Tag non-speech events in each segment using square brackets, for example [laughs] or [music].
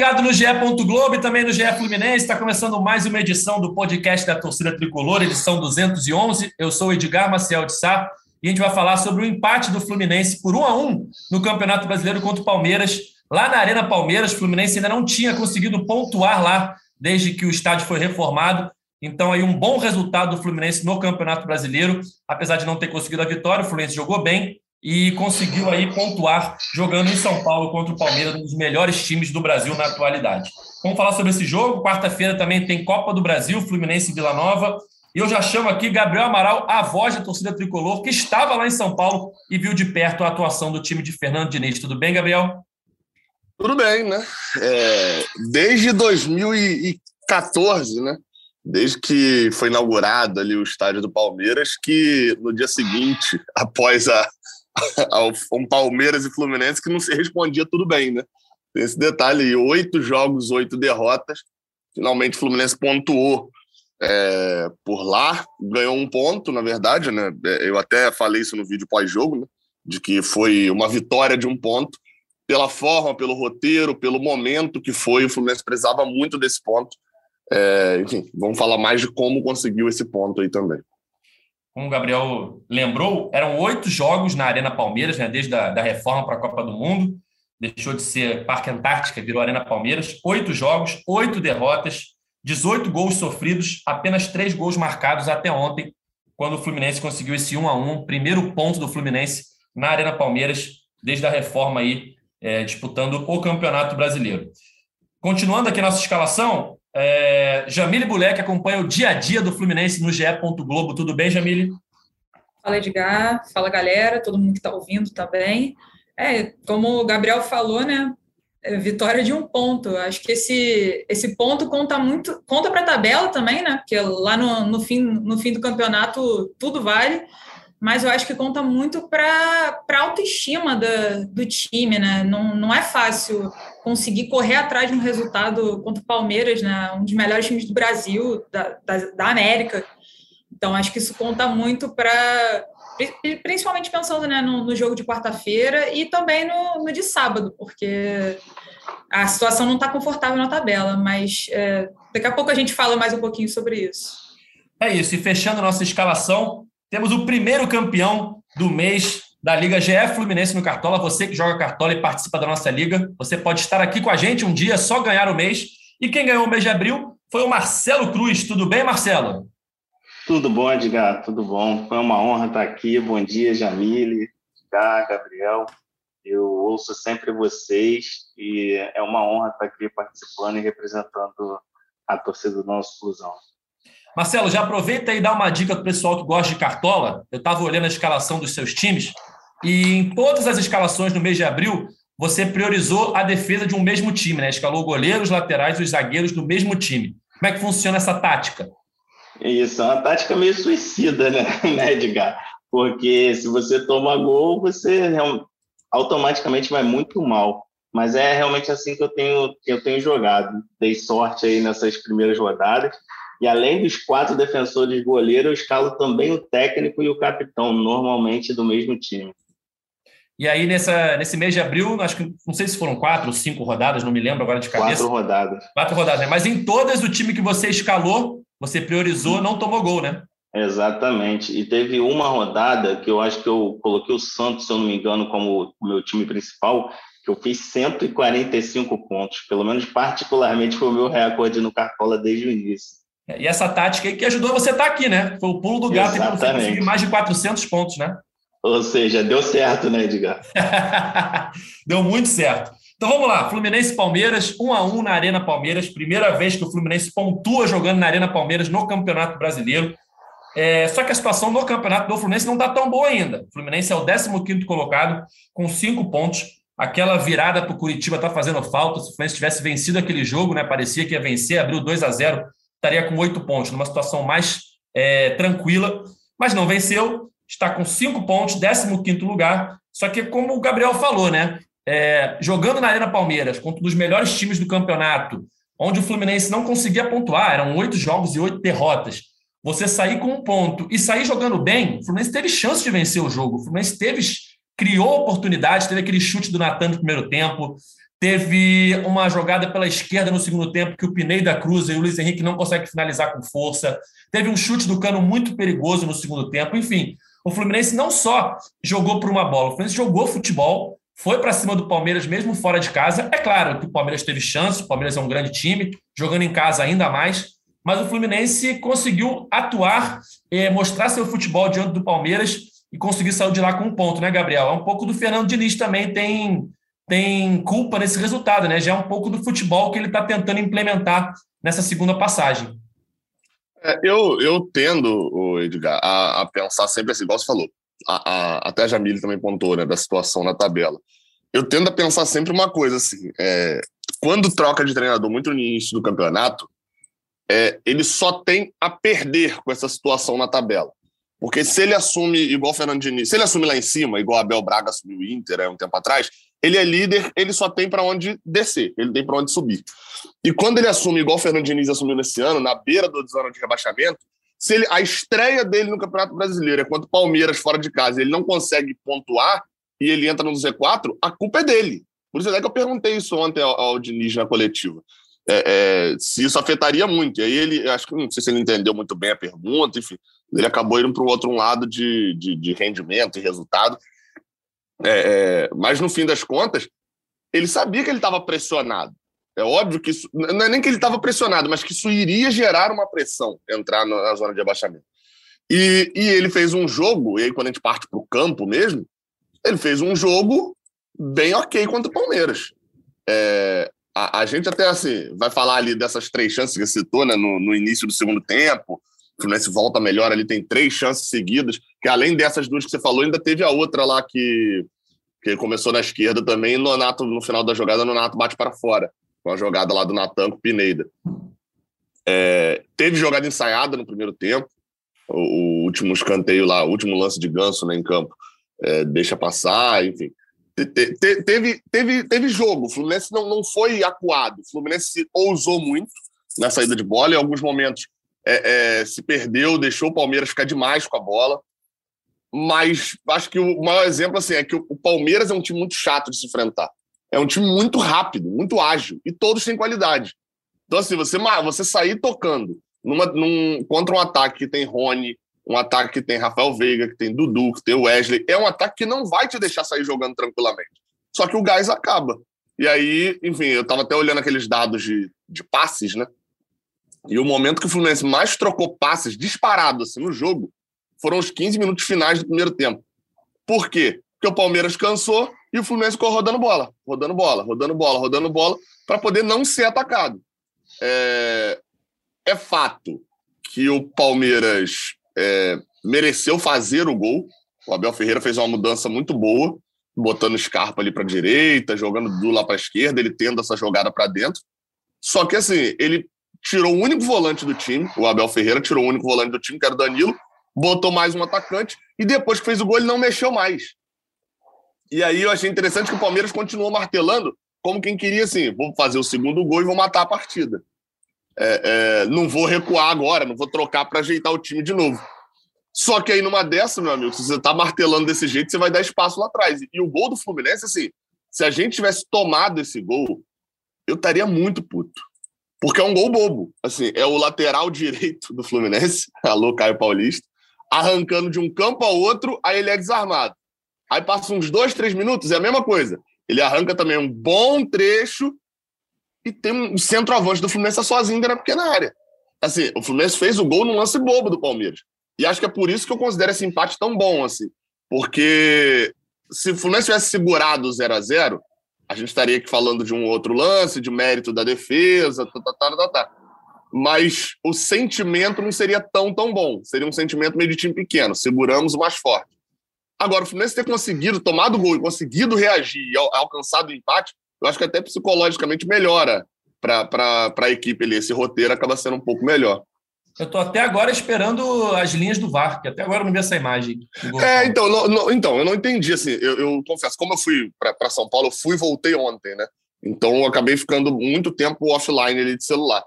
ligado no GE. Globo e também no GE Fluminense. Está começando mais uma edição do podcast da Torcida Tricolor, edição 211. Eu sou o Edgar Maciel de Sá e a gente vai falar sobre o empate do Fluminense por 1 a 1 no Campeonato Brasileiro contra o Palmeiras. Lá na Arena Palmeiras, o Fluminense ainda não tinha conseguido pontuar lá desde que o estádio foi reformado. Então, aí um bom resultado do Fluminense no Campeonato Brasileiro, apesar de não ter conseguido a vitória, o Fluminense jogou bem, e conseguiu aí pontuar jogando em São Paulo contra o Palmeiras, um dos melhores times do Brasil na atualidade. Vamos falar sobre esse jogo. Quarta-feira também tem Copa do Brasil, Fluminense e Vila Nova. E eu já chamo aqui Gabriel Amaral, a voz da torcida tricolor, que estava lá em São Paulo e viu de perto a atuação do time de Fernando Diniz. Tudo bem, Gabriel? Tudo bem, né? É, desde 2014, né? Desde que foi inaugurado ali o estádio do Palmeiras, que no dia seguinte, [laughs] após a, [laughs] um Palmeiras e Fluminense que não se respondia tudo bem, né? Tem esse detalhe oito jogos, oito derrotas. Finalmente o Fluminense pontuou é, por lá, ganhou um ponto, na verdade, né? É, eu até falei isso no vídeo pós-jogo, né? De que foi uma vitória de um ponto. Pela forma, pelo roteiro, pelo momento que foi, o Fluminense precisava muito desse ponto. É, enfim, vamos falar mais de como conseguiu esse ponto aí também como o Gabriel lembrou, eram oito jogos na Arena Palmeiras, né, desde a da reforma para a Copa do Mundo. Deixou de ser Parque Antártica, virou Arena Palmeiras. Oito jogos, oito derrotas, 18 gols sofridos, apenas três gols marcados até ontem, quando o Fluminense conseguiu esse 1 a 1 primeiro ponto do Fluminense na Arena Palmeiras, desde a reforma aí, é, disputando o Campeonato Brasileiro. Continuando aqui nossa escalação, é, Jamile Bulek acompanha o dia a dia do Fluminense no GE. Globo. Tudo bem, Jamile? Fala, Edgar. Fala, galera. Todo mundo que está ouvindo também. É, como o Gabriel falou, né? É vitória de um ponto. Acho que esse, esse ponto conta muito, conta para a tabela também, né? Porque lá no, no, fim, no fim do campeonato tudo vale mas eu acho que conta muito para a autoestima da, do time, né? Não, não é fácil conseguir correr atrás de um resultado contra o Palmeiras, né? Um dos melhores times do Brasil, da, da, da América. Então, acho que isso conta muito para. Principalmente pensando né, no, no jogo de quarta-feira e também no, no, de sábado, porque a situação não está confortável na tabela, mas é, daqui a pouco a gente fala mais um pouquinho sobre isso. É isso, e fechando nossa escalação, temos o primeiro campeão do mês da Liga GF Fluminense no Cartola. Você que joga Cartola e participa da nossa liga, você pode estar aqui com a gente um dia, só ganhar o mês. E quem ganhou o mês de abril foi o Marcelo Cruz. Tudo bem, Marcelo? Tudo bom, Edgar, tudo bom. Foi uma honra estar aqui. Bom dia, Jamile, Edgar, Gabriel. Eu ouço sempre vocês e é uma honra estar aqui participando e representando a torcida do nosso Fusão. Marcelo, já aproveita e dá uma dica para o pessoal que gosta de cartola. Eu estava olhando a escalação dos seus times e em todas as escalações no mês de abril, você priorizou a defesa de um mesmo time, né? Escalou goleiros, laterais e os zagueiros do mesmo time. Como é que funciona essa tática? Isso, é uma tática meio suicida, né, [laughs] né Edgar? Porque se você toma gol, você automaticamente vai muito mal. Mas é realmente assim que eu tenho, que eu tenho jogado. Dei sorte aí nessas primeiras rodadas e além dos quatro defensores goleiro, eu escalo também o técnico e o capitão, normalmente do mesmo time. E aí, nessa, nesse mês de abril, acho que não sei se foram quatro ou cinco rodadas, não me lembro agora de cabeça. Quatro rodadas. Quatro rodadas, né? Mas em todas, o time que você escalou, você priorizou, não tomou gol, né? Exatamente. E teve uma rodada que eu acho que eu coloquei o Santos, se eu não me engano, como o meu time principal, que eu fiz 145 pontos. Pelo menos particularmente foi o meu recorde no Cartola desde o início. E essa tática aí que ajudou você a estar aqui, né? Foi o pulo do gato para você conseguir mais de 400 pontos, né? Ou seja, deu certo, né, Edgar? [laughs] deu muito certo. Então vamos lá, Fluminense Palmeiras, 1 a 1 na Arena Palmeiras, primeira vez que o Fluminense pontua jogando na Arena Palmeiras no Campeonato Brasileiro. É, só que a situação no campeonato do Fluminense não está tão boa ainda. O Fluminense é o 15 colocado, com cinco pontos. Aquela virada para o Curitiba está fazendo falta. Se o Fluminense tivesse vencido aquele jogo, né, parecia que ia vencer, abriu 2 a 0 estaria com oito pontos, numa situação mais é, tranquila, mas não venceu, está com cinco pontos, 15 lugar. Só que, como o Gabriel falou, né? É, jogando na Arena Palmeiras, contra um dos melhores times do campeonato, onde o Fluminense não conseguia pontuar, eram oito jogos e oito derrotas. Você sair com um ponto e sair jogando bem, o Fluminense teve chance de vencer o jogo. O Fluminense teve, criou oportunidades, teve aquele chute do Natan no primeiro tempo, Teve uma jogada pela esquerda no segundo tempo que o Pineda cruza e o Luiz Henrique não consegue finalizar com força. Teve um chute do cano muito perigoso no segundo tempo. Enfim, o Fluminense não só jogou por uma bola, o Fluminense jogou futebol, foi para cima do Palmeiras mesmo fora de casa. É claro que o Palmeiras teve chance, o Palmeiras é um grande time, jogando em casa ainda mais, mas o Fluminense conseguiu atuar, eh, mostrar seu futebol diante do Palmeiras e conseguir sair de lá com um ponto, né, Gabriel? É um pouco do Fernando Diniz também tem, tem culpa nesse resultado, né? Já é um pouco do futebol que ele está tentando implementar nessa segunda passagem. É, eu, eu tendo, Edgar, a, a, pensar sempre assim, igual você falou, a, a, até a Jamile também pontou, né, da situação na tabela. Eu tendo a pensar sempre uma coisa assim, é, quando troca de treinador muito no início do campeonato, é, ele só tem a perder com essa situação na tabela. Porque se ele assume, igual o Fernando Diniz, se ele assume lá em cima, igual Abel Braga assumiu o Inter é, um tempo atrás, ele é líder, ele só tem para onde descer, ele tem para onde subir. E quando ele assume, igual o Fernando Diniz assumiu nesse ano, na beira do zona de rebaixamento, se ele, a estreia dele no Campeonato Brasileiro é contra o Palmeiras fora de casa, ele não consegue pontuar e ele entra no Z4, a culpa é dele. Por isso é que eu perguntei isso ontem ao, ao Diniz na coletiva é, é, se isso afetaria muito. E aí ele, acho que não sei se ele entendeu muito bem a pergunta, enfim, ele acabou indo para o outro lado de, de, de, rendimento e resultado. É, é, mas no fim das contas, ele sabia que ele estava pressionado. É óbvio que isso, não é nem que ele estava pressionado, mas que isso iria gerar uma pressão entrar na zona de abaixamento. E, e ele fez um jogo, e aí quando a gente parte para o campo mesmo, ele fez um jogo bem ok contra o Palmeiras. É, a, a, gente até assim vai falar ali dessas três chances que citou né, no, no início do segundo tempo. O Fluminense volta melhor ali, tem três chances seguidas, que além dessas duas que você falou, ainda teve a outra lá que, que começou na esquerda também, no Nato, no final da jogada, no Nato bate para fora, com a jogada lá do Natan com o Pineda. É, teve jogada ensaiada no primeiro tempo, o, o, último escanteio lá, o último lance de ganso né, em campo, é, deixa passar, enfim teve, teve, teve jogo. O Fluminense não, não foi acuado. O Fluminense ousou muito na saída de bola. Em alguns momentos é, é, se perdeu, deixou o Palmeiras ficar demais com a bola. Mas acho que o maior exemplo assim, é que o Palmeiras é um time muito chato de se enfrentar. É um time muito rápido, muito ágil. E todos têm qualidade. Então, assim, você, você sair tocando numa, num, contra um ataque que tem Rony, um ataque que tem Rafael Veiga, que tem Dudu, que tem Wesley. É um ataque que não vai te deixar sair jogando tranquilamente. Só que o gás acaba. E aí, enfim, eu estava até olhando aqueles dados de, de passes, né? E o momento que o Fluminense mais trocou passes disparado assim, no jogo foram os 15 minutos finais do primeiro tempo. Por quê? Porque o Palmeiras cansou e o Fluminense ficou rodando bola, rodando bola, rodando bola, rodando bola, para poder não ser atacado. É... é fato que o Palmeiras é, mereceu fazer o gol. O Abel Ferreira fez uma mudança muito boa, botando Scarpa ali para direita, jogando Dudu lá para esquerda, ele tendo essa jogada para dentro. Só que assim, ele tirou o único volante do time, o Abel Ferreira tirou o único volante do time, que era o Danilo, botou mais um atacante e depois que fez o gol ele não mexeu mais. E aí eu achei interessante que o Palmeiras continuou martelando como quem queria assim, vou fazer o segundo gol e vou matar a partida é, é, não vou recuar agora, não vou trocar para ajeitar o time de novo. Só que aí numa dessa, meu amigo, se você tá martelando desse jeito, você vai dar espaço lá atrás. E o gol do Fluminense, assim, se a gente tivesse tomado esse gol, eu estaria muito puto. Porque é um gol bobo. Assim, é o lateral [laughs] direito do Fluminense, [laughs] alô Caio Paulista, arrancando de um campo ao outro, aí ele é desarmado. Aí passa uns dois, três minutos, é a mesma coisa. Ele arranca também um bom trecho e tem um centroavante do Fluminense sozinho na pequena área. Assim, o Fluminense fez o gol num lance bobo do Palmeiras. E acho que é por isso que eu considero esse empate tão bom, assim. Porque se o Fluminense tivesse segurado 0 a 0 a gente estaria aqui falando de um outro lance, de mérito da defesa, tá, tá, tá, tá, tá. Mas o sentimento não seria tão, tão bom. Seria um sentimento meio de time pequeno. Seguramos o mais forte. Agora, o Fluminense ter conseguido tomar o gol e conseguido reagir e alcançado o empate, eu acho que até psicologicamente melhora para a equipe ali. Esse roteiro acaba sendo um pouco melhor. Eu estou até agora esperando as linhas do VAR, que até agora eu não vi essa imagem. É, então, não, não, então, eu não entendi, assim, eu, eu confesso, como eu fui para São Paulo, eu fui e voltei ontem, né? Então eu acabei ficando muito tempo offline ali de celular.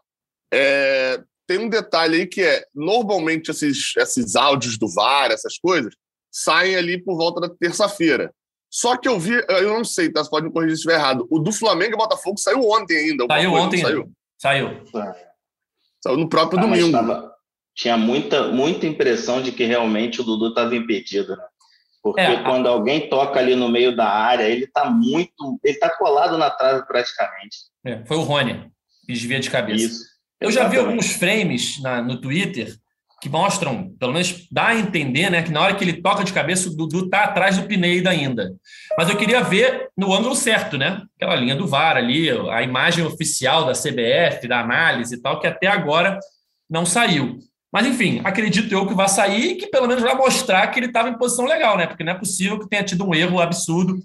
É, tem um detalhe aí que é, normalmente esses, esses áudios do VAR, essas coisas, saem ali por volta da terça-feira. Só que eu vi, eu não sei, tá? Você pode me corrigir se estiver errado. O do Flamengo e Botafogo saiu ontem ainda. Saiu ontem. Saiu. Saiu. Saiu no próprio ah, domingo. Tava, tinha muita, muita impressão de que realmente o Dudu estava impedido, né? Porque é, quando a... alguém toca ali no meio da área, ele está muito. Ele está colado na trave praticamente. É, foi o Rony que desvia de cabeça. Isso. Eu já vi alguns frames na, no Twitter que mostram, pelo menos dá a entender, né, que na hora que ele toca de cabeça, o Dudu está atrás do Pineda ainda. Mas eu queria ver no ângulo certo, né? Aquela linha do VAR ali, a imagem oficial da CBF, da análise e tal, que até agora não saiu. Mas, enfim, acredito eu que vai sair e que pelo menos vai mostrar que ele estava em posição legal, né? Porque não é possível que tenha tido um erro absurdo.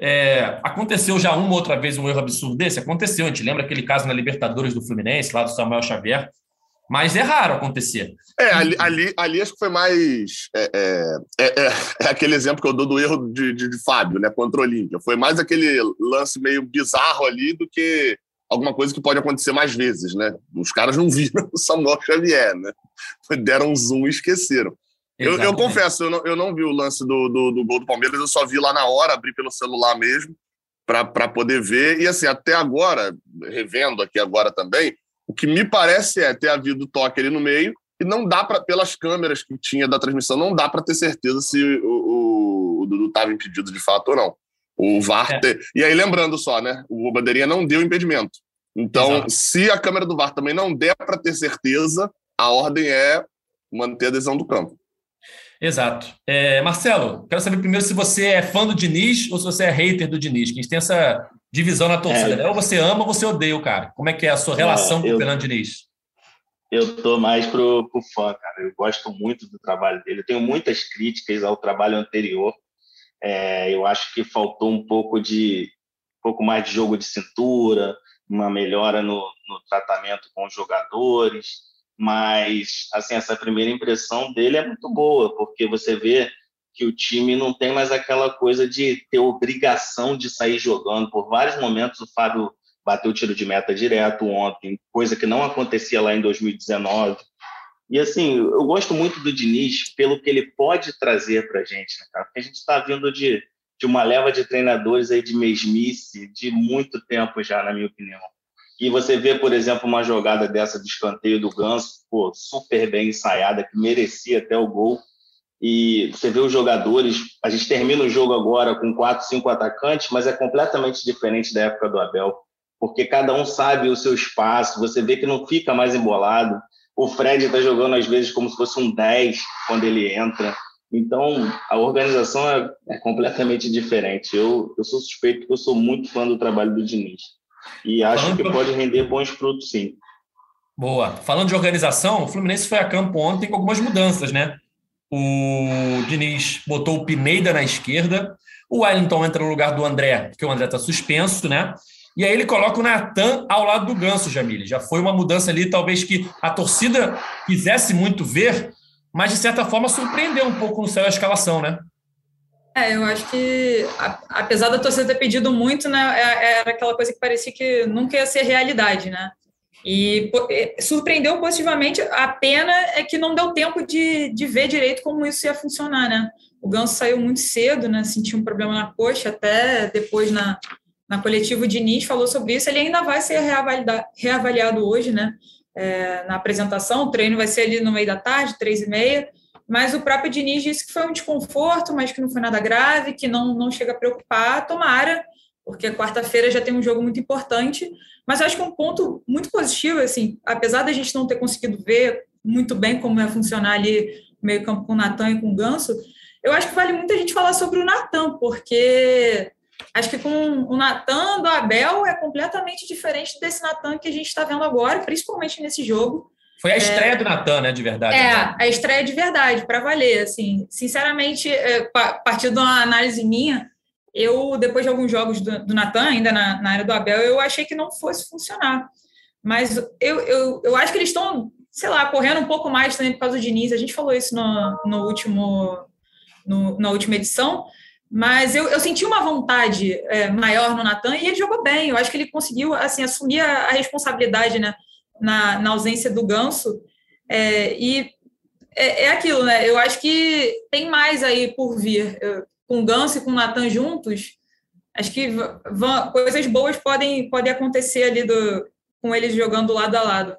É, aconteceu já uma outra vez um erro absurdo desse? Aconteceu. A gente lembra aquele caso na Libertadores do Fluminense, lá do Samuel Xavier, mas é raro acontecer. É, ali, ali, ali acho que foi mais. É, é, é, é, aquele exemplo que eu dou do erro de, de, de Fábio, né, contra o Olímpia. Foi mais aquele lance meio bizarro ali do que alguma coisa que pode acontecer mais vezes, né? Os caras não [laughs] viram o Samuel Xavier, né? Deram um zoom e esqueceram. Eu, eu, confesso, eu não, eu não vi o lance do, do, do, gol do Palmeiras, eu só vi lá na hora, abri pelo celular mesmo, para poder ver. E assim, até agora, revendo aqui agora também, o que me parece é ter havido toque ali no meio, e não dá para, pelas câmeras que tinha da transmissão, não dá para ter certeza se o, o, o Dudu estava impedido de fato ou não. O VAR. É. E aí, lembrando só, né? O Bandeirinha não deu impedimento. Então, Exato. se a câmera do VAR também não der para ter certeza, a ordem é manter a adesão do campo. Exato. É, Marcelo, quero saber primeiro se você é fã do Diniz ou se você é hater do Diniz, que a gente tem essa divisão na torcida. É. Né? Ou você ama ou você odeia o cara. Como é que é a sua relação é, com o Fernando Diniz? Eu tô mais pro, pro fã, cara. Eu gosto muito do trabalho dele. Eu tenho muitas críticas ao trabalho anterior. É, eu acho que faltou um pouco de um pouco mais de jogo de cintura, uma melhora no, no tratamento com os jogadores mas assim essa primeira impressão dele é muito boa porque você vê que o time não tem mais aquela coisa de ter obrigação de sair jogando por vários momentos o Fábio bateu o tiro de meta direto ontem coisa que não acontecia lá em 2019 e assim eu gosto muito do Diniz pelo que ele pode trazer para a gente né, cara? porque a gente está vindo de de uma leva de treinadores aí de mesmice de muito tempo já na minha opinião e você vê, por exemplo, uma jogada dessa de escanteio do Ganso, pô, super bem ensaiada, que merecia até o gol. E você vê os jogadores, a gente termina o jogo agora com quatro, cinco atacantes, mas é completamente diferente da época do Abel, porque cada um sabe o seu espaço, você vê que não fica mais embolado. O Fred está jogando às vezes como se fosse um 10 quando ele entra. Então, a organização é, é completamente diferente. Eu, eu sou suspeito porque eu sou muito fã do trabalho do Diniz. E acho que pode render bons frutos, sim. Boa. Falando de organização, o Fluminense foi a campo ontem com algumas mudanças, né? O Diniz botou o Pineda na esquerda, o Wellington entra no lugar do André, porque o André está suspenso, né? E aí ele coloca o Natan ao lado do Ganso, Jamile. Já foi uma mudança ali, talvez que a torcida quisesse muito ver, mas de certa forma surpreendeu um pouco no céu a escalação, né? É, eu acho que, apesar da torcida ter pedido muito, né, é, era aquela coisa que parecia que nunca ia ser realidade, né? E surpreendeu positivamente. A pena é que não deu tempo de, de ver direito como isso ia funcionar, né? O Ganso saiu muito cedo, né? Sentiu um problema na coxa, até depois na, na coletiva o Diniz falou sobre isso. Ele ainda vai ser reavaliado hoje, né? É, na apresentação, o treino vai ser ali no meio da tarde, três e meia mas o próprio Diniz disse que foi um desconforto, mas que não foi nada grave, que não, não chega a preocupar, tomara, porque quarta-feira já tem um jogo muito importante, mas acho que um ponto muito positivo, assim, apesar da gente não ter conseguido ver muito bem como ia funcionar ali meio campo com o Natan e com o Ganso, eu acho que vale muito a gente falar sobre o Natan, porque acho que com o Natan do Abel é completamente diferente desse Natan que a gente está vendo agora, principalmente nesse jogo. Foi a estreia é, do Natan, né, de verdade. É, né? a estreia de verdade, para valer. Assim, sinceramente, é, a partir de uma análise minha, eu, depois de alguns jogos do, do Natan, ainda na, na área do Abel, eu achei que não fosse funcionar. Mas eu, eu, eu acho que eles estão, sei lá, correndo um pouco mais também por causa do Diniz. A gente falou isso no, no último, no, na última edição. Mas eu, eu senti uma vontade é, maior no Natan e ele jogou bem. Eu acho que ele conseguiu assim assumir a, a responsabilidade, né? na, na ausência do Ganso. É, e é, é, aquilo, né? Eu acho que tem mais aí por vir. Eu, com o Ganso e com o Natan juntos, acho que coisas boas podem, podem acontecer ali do, com eles jogando lado a lado.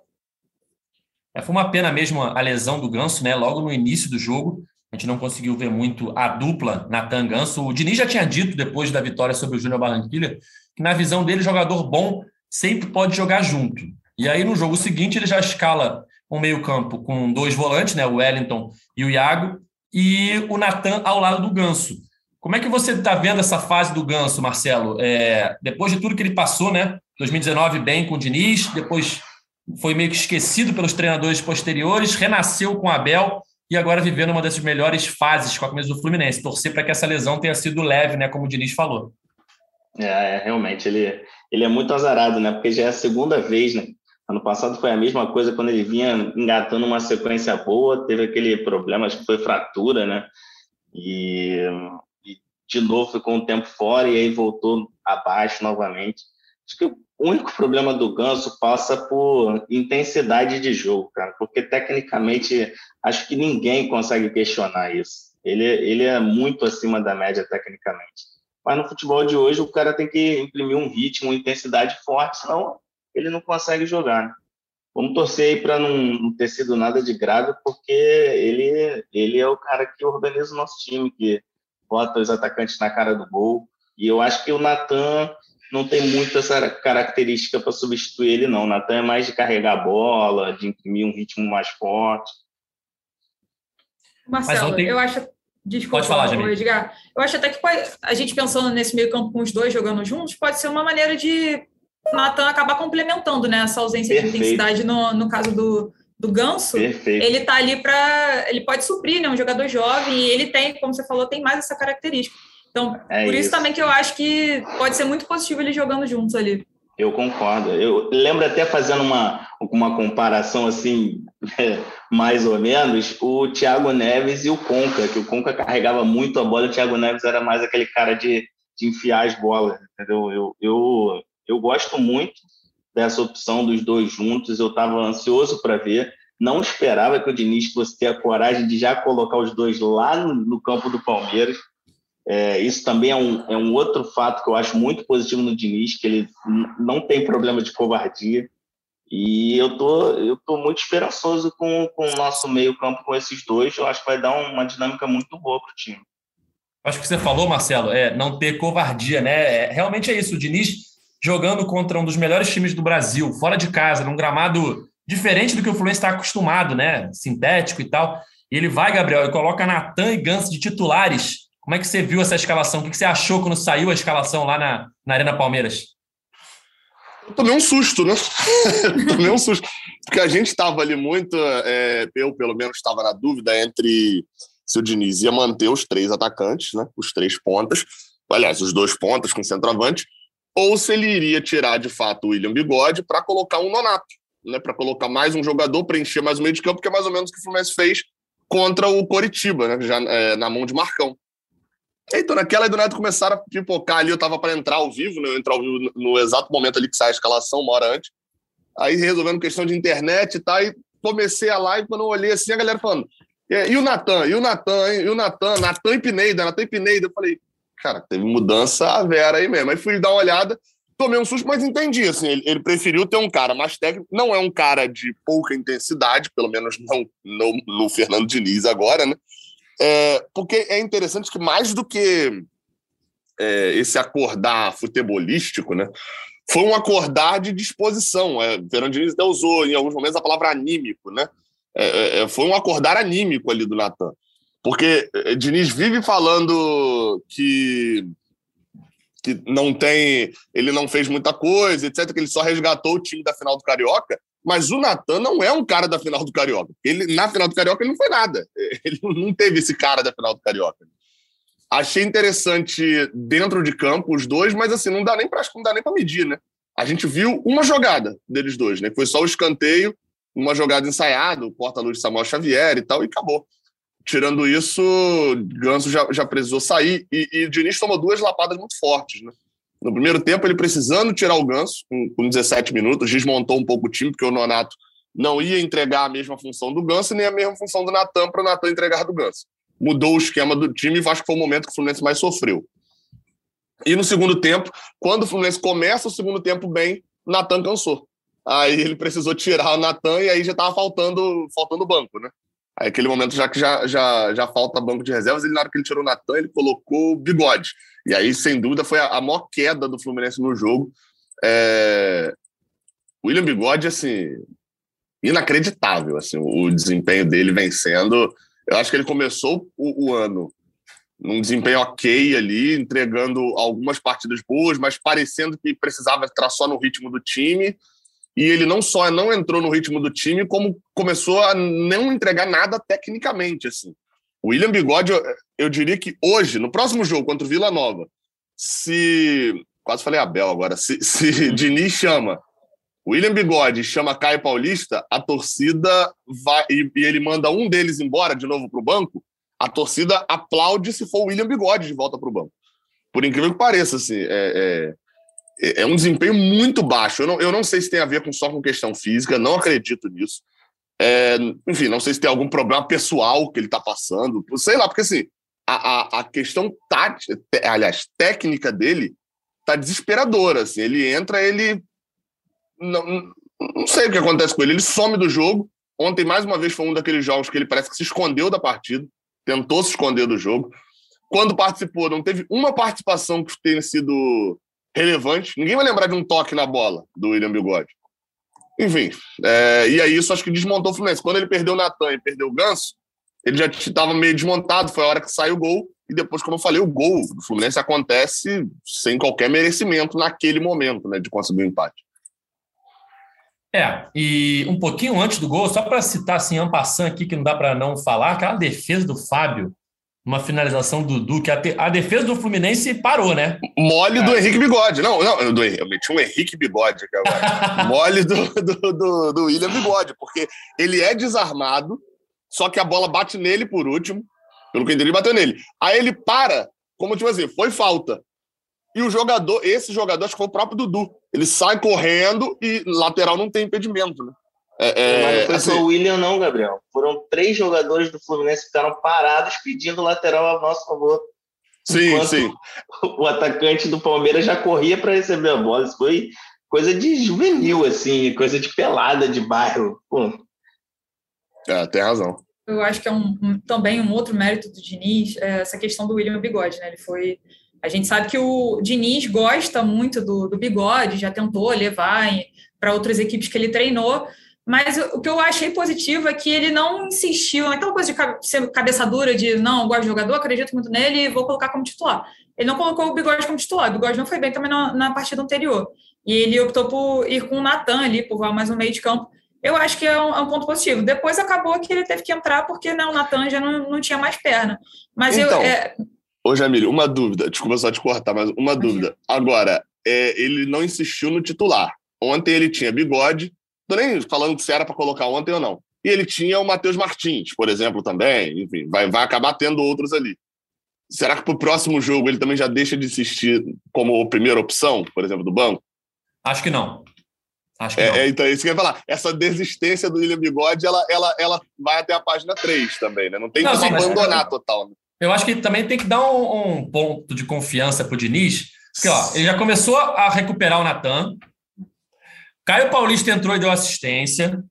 É, foi uma pena mesmo a lesão do Ganso, né? Logo no início do jogo. A gente não conseguiu ver muito a dupla Natan Ganso. O Diniz já tinha dito, depois da vitória sobre o Júnior Barranquilla, que na visão dele, jogador bom sempre pode jogar junto. E aí, no jogo seguinte, ele já escala um meio-campo com dois volantes, né? O Wellington e o Iago, e o Natan ao lado do Ganso. Como é que você está vendo essa fase do Ganso, Marcelo? É, depois de tudo que ele passou, né? 2019 bem com o Diniz, depois foi meio que esquecido pelos treinadores posteriores, renasceu com o Abel e agora vivendo uma dessas melhores fases com a camisa do Fluminense. Torcer para que essa lesão tenha sido leve, né? Como o Diniz falou. É, é, realmente, ele, ele é muito azarado, né? Porque já é a segunda vez, né? Ano passado foi a mesma coisa quando ele vinha engatando uma sequência boa, teve aquele problema, acho que foi fratura, né? E, e de novo ficou um tempo fora e aí voltou abaixo novamente. Acho que o único problema do Ganso passa por intensidade de jogo, cara, porque tecnicamente acho que ninguém consegue questionar isso. Ele, ele é muito acima da média tecnicamente. Mas no futebol de hoje o cara tem que imprimir um ritmo, uma intensidade forte, senão ele não consegue jogar. Né? Vamos torcer aí para não, ter sido nada de grave, porque ele, ele é o cara que organiza o nosso time, que bota os atacantes na cara do gol. E eu acho que o Natan não tem muito essa característica para substituir ele, não. O Natan é mais de carregar a bola, de imprimir um ritmo mais forte. Marcelo, ontem... eu acho. Desculpa, pode falar. Edgar. Eu acho até que pode, a gente pensando nesse meio campo com os dois jogando juntos, pode ser uma maneira de Natan acabar complementando né, essa ausência Perfeito. de intensidade no, no caso do, do Ganso. Perfeito. Ele tá ali para. Ele pode suprir, né? Um jogador jovem, e ele tem, como você falou, tem mais essa característica. Então, é por isso. isso também que eu acho que pode ser muito positivo eles jogando juntos ali. Eu concordo. Eu lembro até fazendo uma, uma comparação assim, [laughs] mais ou menos, o Thiago Neves e o Conca, que o Conca carregava muito a bola, o Thiago Neves era mais aquele cara de, de enfiar as bolas, entendeu? Eu, eu, eu gosto muito dessa opção dos dois juntos, eu estava ansioso para ver, não esperava que o Diniz fosse ter a coragem de já colocar os dois lá no, no campo do Palmeiras, é, isso também é um, é um outro fato que eu acho muito positivo no Diniz, que ele não tem problema de covardia. E eu tô, eu tô muito esperançoso com, com o nosso meio-campo com esses dois. Eu acho que vai dar uma dinâmica muito boa para o time. Acho que você falou, Marcelo, é não ter covardia, né? É, realmente é isso. O Diniz jogando contra um dos melhores times do Brasil, fora de casa, num gramado diferente do que o Fluminense está acostumado, né? Sintético e tal. E ele vai, Gabriel, e coloca Natan e Gans de titulares como é que você viu essa escalação? O que você achou quando saiu a escalação lá na, na Arena Palmeiras? Eu tomei um susto, né? [laughs] tomei um susto. Porque a gente estava ali muito, é, eu pelo menos estava na dúvida entre se o Diniz ia manter os três atacantes, né? Os três pontas, aliás, os dois pontas com centroavante, ou se ele iria tirar de fato o William Bigode para colocar um Nonato, né? Para colocar mais um jogador, preencher mais o meio de campo, que é mais ou menos o que o Fluminense fez contra o Coritiba, né? Já é, na mão de Marcão. Então, naquela do nada começaram a pipocar ali, eu tava para entrar ao vivo, né? Eu entrar ao vivo no exato momento ali que sai a escalação, uma hora antes. Aí resolvendo questão de internet e tal, e comecei a live, quando eu olhei assim, a galera falando, e o Natan, e o Natan, e o Natan, Natan e Pineida, Natan e Pineida. Eu falei, cara, teve mudança a Vera aí mesmo. Aí fui dar uma olhada, tomei um susto, mas entendi, assim, ele, ele, preferiu ter um cara mais técnico, não é um cara de pouca intensidade, pelo menos não no, Fernando Diniz agora, né? É, porque é interessante que mais do que é, esse acordar futebolístico, né? Foi um acordar de disposição. É, Fernando Diniz até usou em alguns momentos a palavra anímico, né? É, é, é foi um acordar anímico ali do Natan. Porque é, Diniz vive falando que que não tem, ele não fez muita coisa, etc, que ele só resgatou o time da final do Carioca, mas o Natan não é um cara da final do Carioca. Ele, na final do Carioca, ele não foi nada. [laughs] Ele não teve esse cara da final do Carioca. Achei interessante dentro de campo os dois, mas assim, não dá nem para não dá nem para medir, né? A gente viu uma jogada deles dois, né? Foi só o escanteio, uma jogada ensaiada, o porta-luz de Samuel Xavier e tal, e acabou. Tirando isso, Ganso já, já precisou sair e, e Diniz tomou duas lapadas muito fortes, né? No primeiro tempo, ele precisando tirar o Ganso, com, com 17 minutos, desmontou um pouco o time, porque o Nonato não ia entregar a mesma função do Ganso, nem a mesma função do Natan para o Natan entregar do Ganso. mudou o esquema do time e acho que foi o momento que o Fluminense mais sofreu. E no segundo tempo, quando o Fluminense começa o segundo tempo bem, Natan cansou. Aí ele precisou tirar o Natan e aí já estava faltando, faltando banco, né? Aí aquele momento, já que já, já, já falta banco de reservas, ele, na hora que ele tirou o Natan, ele colocou o bigode. E aí, sem dúvida, foi a, a maior queda do Fluminense no jogo. É... William Bigode, assim, inacreditável, assim, o desempenho dele vencendo. Eu acho que ele começou o, o ano num desempenho ok ali, entregando algumas partidas boas, mas parecendo que precisava entrar só no ritmo do time. E ele não só não entrou no ritmo do time, como começou a não entregar nada tecnicamente. Assim. O William Bigode, eu, eu diria que hoje, no próximo jogo contra o Vila Nova, se. Quase falei Abel agora. Se, se [laughs] Diniz chama William Bigode chama Caio Paulista, a torcida vai. E, e ele manda um deles embora de novo para o banco a torcida aplaude se for o William Bigode de volta para o banco. Por incrível que pareça, assim, é, é, é, um desempenho muito baixo. Eu não, eu não sei se tem a ver com, só com questão física, não acredito nisso. É, enfim, não sei se tem algum problema pessoal que ele está passando, sei lá, porque assim, a, a, a questão tática, aliás, técnica dele tá desesperadora. Assim, ele entra, ele. Não, não sei o que acontece com ele, ele some do jogo. Ontem, mais uma vez, foi um daqueles jogos que ele parece que se escondeu da partida tentou se esconder do jogo. Quando participou, não teve uma participação que tenha sido relevante. Ninguém vai lembrar de um toque na bola do William Bigode. Enfim, é, e aí isso acho que desmontou o Fluminense. Quando ele perdeu o Natan e perdeu o Ganso, ele já estava meio desmontado, foi a hora que saiu o gol. E depois, como eu falei, o gol do Fluminense acontece sem qualquer merecimento naquele momento, né, de conseguir o um empate. É, e um pouquinho antes do gol, só para citar assim, Ampassan aqui, que não dá para não falar, aquela defesa do Fábio, uma finalização do Duque, a, a, defesa do Fluminense parou, né? Mole é. do Henrique Bigode. Não, não, do, eu meti um Henrique Bigode aqui agora. [laughs] Mole do, do, do, do William Bigode, porque ele é desarmado, só que a bola bate nele por último, pelo que eu entendi, bateu nele. Aí ele para, como tipo assim, foi falta. E o jogador, esse jogador, acho que foi o próprio Dudu. Ele sai correndo e lateral não tem impedimento, né? É, é, Mas não foi assim, só o William, não, Gabriel. Foram três jogadores do Fluminense que ficaram parados pedindo lateral a nosso favor. Sim, sim. O atacante do Palmeiras já corria para receber a bola. Isso foi coisa de juvenil, assim, coisa de pelada de bairro. Pô. É, tem razão. Eu acho que é um, um, também um outro mérito do Diniz, é essa questão do William Bigode, né? Ele foi a gente sabe que o Diniz gosta muito do, do bigode, já tentou levar para outras equipes que ele treinou, mas o que eu achei positivo é que ele não insistiu naquela coisa de ser cabeça dura de não, gosto de jogador, acredito muito nele e vou colocar como titular. Ele não colocou o bigode como titular, o bigode não foi bem também na, na partida anterior. E ele optou por ir com o Natan ali, por mais no meio de campo. Eu acho que é um, é um, ponto positivo. Depois acabou que ele teve que entrar porque né, o Natan já não, não tinha mais perna. Mas então, eu. É, Ô, Jamílio, uma dúvida. Desculpa só te cortar, mas uma dúvida. Agora, é, ele não insistiu no titular. Ontem ele tinha bigode. Tô nem falando se era para colocar ontem ou não. E ele tinha o Matheus Martins, por exemplo, também. Enfim, vai, vai acabar tendo outros ali. Será que para o próximo jogo ele também já deixa de insistir como primeira opção, por exemplo, do banco? Acho que não. Acho que é, não. É, então, isso que eu ia falar. Essa desistência do William Bigode, ela, ela, ela vai até a página 3 também, né? Não tem não, como sim, abandonar mas... total. Né? Eu acho que também tem que dar um, um ponto de confiança para o Diniz. Porque, ó, ele já começou a recuperar o Natan. Caio Paulista entrou e deu assistência.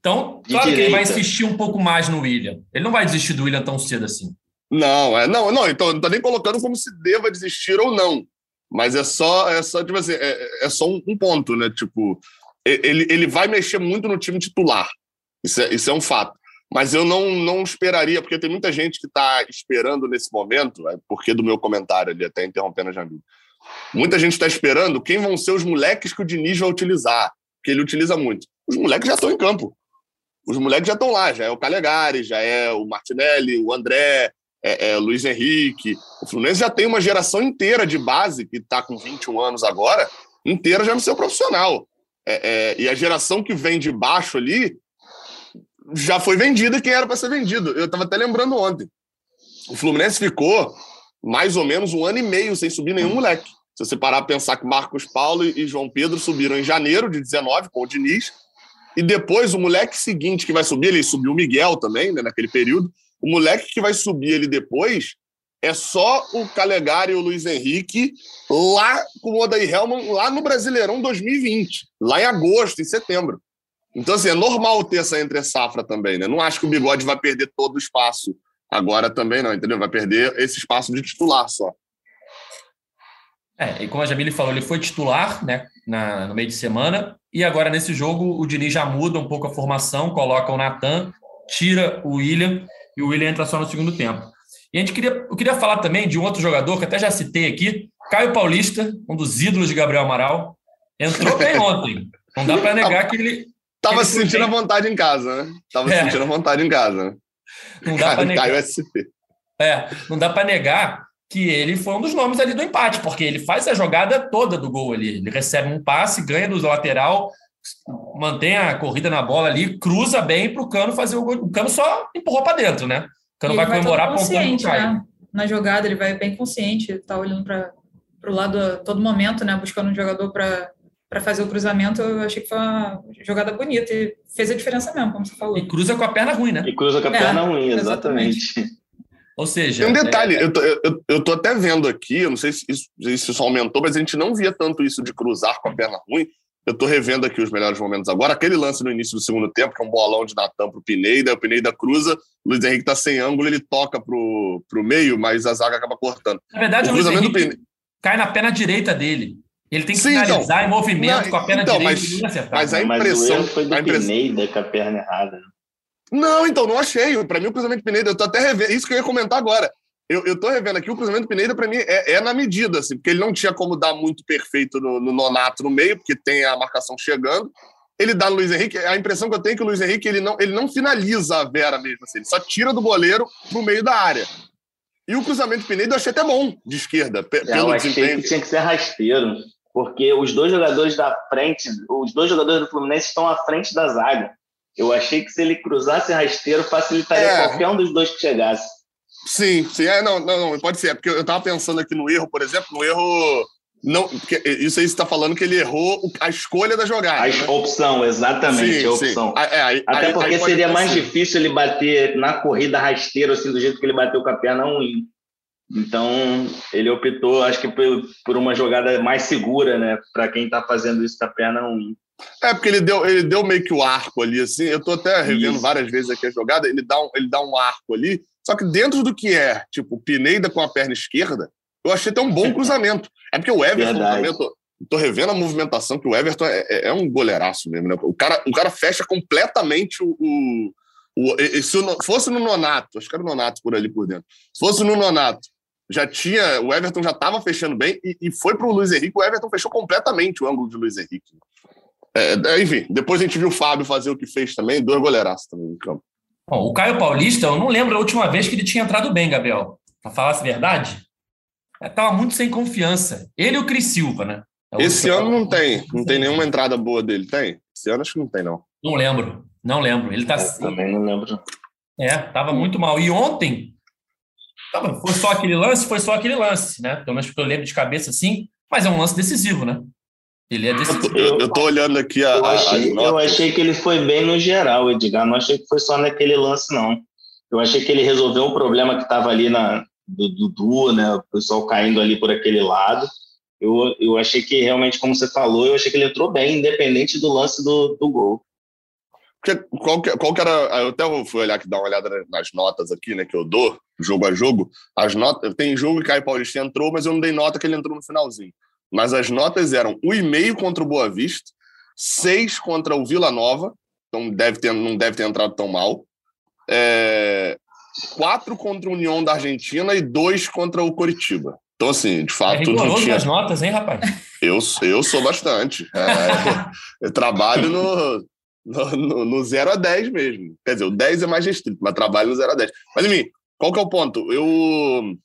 Então, claro que ele vai insistir um pouco mais no William. Ele não vai desistir do William tão cedo assim. Não, é, não, não, então não estou nem colocando como se deva desistir ou não. Mas é só, é só, tipo assim, é, é só um, um, ponto, né? Tipo, ele, ele vai mexer muito no time titular. Isso é, isso é um fato. Mas eu não, não esperaria, porque tem muita gente que está esperando nesse momento, é porque do meu comentário ali, até interrompendo a Jamil. Muita gente está esperando quem vão ser os moleques que o Diniz vai utilizar, que ele utiliza muito. Os moleques já estão em campo. Os moleques já estão lá, já é o Calegari, já é o Martinelli, o André, é, é Luiz Henrique. O Fluminense já tem uma geração inteira de base, que está com 21 anos agora, inteira já no seu profissional. É, é, e a geração que vem de baixo ali já foi vendida quem era para ser vendido. Eu estava até lembrando ontem. O Fluminense ficou mais ou menos um ano e meio sem subir nenhum moleque. Se você parar para pensar que Marcos Paulo e João Pedro subiram em janeiro de 19 com o Diniz, e depois o moleque seguinte que vai subir, ele subiu o Miguel também, né, naquele período, O moleque que vai subir ele depois é só o Calegari e o Luiz Henrique lá com o Odair Helman, lá no Brasileirão 2020, lá em agosto, em setembro. Então, assim, é normal ter essa entre-safra também, né? Não acho que o Bigode vai perder todo o espaço agora também, não, entendeu? Vai perder esse espaço de titular só. É, e como a Jamile falou, ele foi titular né, na, no meio de semana, e agora nesse jogo o Diniz já muda um pouco a formação, coloca o Natan, tira o William, e o William entra só no segundo tempo. E a gente queria, eu queria falar também de um outro jogador que até já citei aqui, Caio Paulista, um dos ídolos de Gabriel Amaral, entrou bem ontem. Não dá para negar que ele. Tava se sentindo à vontade em casa, né? Tava é. sentindo à vontade em casa. Não dá para negar. Caio SP. É, não dá para negar que ele foi um dos nomes ali do empate, porque ele faz a jogada toda do gol ali. Ele recebe um passe, ganha do lateral, mantém a corrida na bola ali, cruza bem para o Cano fazer o gol. O Cano só empurrou para dentro, né? O Cano vai, vai comemorar Caio. Né? Na jogada ele vai bem consciente, tá olhando para o lado a todo momento, né? Buscando um jogador para para fazer o cruzamento, eu achei que foi uma jogada bonita e fez a diferença mesmo, como você falou. E cruza com a perna ruim, né? E cruza com a é, perna ruim, exatamente. exatamente. Ou seja. Tem um detalhe, é... eu, tô, eu, eu tô até vendo aqui, eu não sei se isso, se isso aumentou, mas a gente não via tanto isso de cruzar com a perna ruim. Eu tô revendo aqui os melhores momentos agora. Aquele lance no início do segundo tempo, que é um bolão de Natan pro Pineda, o Pineda cruza, o Luiz Henrique tá sem ângulo, ele toca pro, pro meio, mas a zaga acaba cortando. Na verdade, o, o Luiz Henrique cai na perna direita dele. Ele tem que Sim, finalizar então, em movimento não, com a perna então, direita mas, e acertar. Mas a impressão. Mas o foi do a impressão... Pineda com a perna errada. Não, então, não achei. Para mim, o cruzamento Pineda, eu tô até revendo. Isso que eu ia comentar agora eu, eu tô revendo aqui, o cruzamento Pineda, para mim, é, é, na medida, assim, porque ele não tinha como dar muito perfeito no, no, Nonato no meio, porque tem a marcação chegando. Ele dá no Luiz Henrique, a impressão que eu tenho é que o Luiz Henrique ele não, ele não finaliza a Vera mesmo, assim, ele só tira do goleiro pro meio da área. E o cruzamento Pineda eu achei até bom de esquerda, pelo eu achei desempenho. que tinha que ser rasteiro, porque os dois jogadores da frente, os dois jogadores do Fluminense estão à frente da zaga. Eu achei que se ele cruzasse rasteiro, facilitaria é. qualquer um dos dois que chegasse. Sim, sim. É, não, não, não, pode ser. É porque eu estava pensando aqui no erro, por exemplo, no erro. Não, isso aí você está falando que ele errou a escolha da jogada. A né? opção, exatamente, sim, a opção. É, aí, Até aí, porque aí seria mais assim. difícil ele bater na corrida rasteiro, assim, do jeito que ele bateu com a perna ruim. Então, ele optou, acho que por, por uma jogada mais segura, né? Para quem está fazendo isso com a perna ruim. É, porque ele deu, ele deu meio que o arco ali, assim. Eu estou até revendo isso. várias vezes aqui a jogada. Ele dá, um, ele dá um arco ali só que dentro do que é, tipo, Pineda com a perna esquerda, eu achei até um bom [laughs] cruzamento. É porque o Everton também, eu tô, tô, revendo a movimentação, que o Everton é, é, é, um goleiraço mesmo, né? O cara, o cara fecha completamente o. o, o se fosse no Nonato, acho que era o Nonato por ali por dentro. Se fosse no Nonato, já tinha. O Everton já estava fechando bem e, e foi para o Luiz Henrique. O Everton fechou completamente o ângulo de Luiz Henrique. É, é, enfim, depois a gente viu o Fábio fazer o que fez também, dois goleiraços também no campo. Bom, o Caio Paulista, eu não lembro a última vez que ele tinha entrado bem, Gabriel. Para falar a verdade, estava muito sem confiança. Ele e o Cris Silva, né? É Esse ano não tem, não tem nenhuma entrada boa dele, tem? Esse ano acho que não tem, não. Não lembro, não lembro. Ele tá. Eu também não lembro. É, tava muito mal. E ontem, tava, foi só aquele lance, foi só aquele lance, né? Pelo menos porque eu lembro de cabeça assim, mas é um lance decisivo, né? Ele é decisivo. Eu, eu tô olhando aqui a. Eu achei, eu achei que ele foi bem no geral, Edgar. Não achei que foi só naquele lance, não. Eu achei que ele resolveu um problema que estava ali na, do Dudu, né? O pessoal caindo ali por aquele lado. Eu, eu achei que realmente, como você falou, eu achei que ele entrou bem, independente do lance do, do gol. Porque qual que, qual que era. Eu até fui olhar aqui, dar uma olhada nas notas aqui, né, que eu dou, jogo a jogo. As notas. Tem jogo que Caio Paulista entrou, mas eu não dei nota que ele entrou no finalzinho mas as notas eram 1,5 contra o Boa Vista, 6 contra o Vila Nova, então deve ter, não deve ter entrado tão mal, é, 4 contra o União da Argentina e 2 contra o Coritiba. Então, assim, de fato. É não tinha... as notas, hein, rapaz? Eu, eu sou bastante. É, [laughs] eu trabalho no, no, no 0 a 10 mesmo. Quer dizer, o 10 é mais restrito, mas trabalho no 0 a 10. Mas, enfim, qual que é o ponto? Eu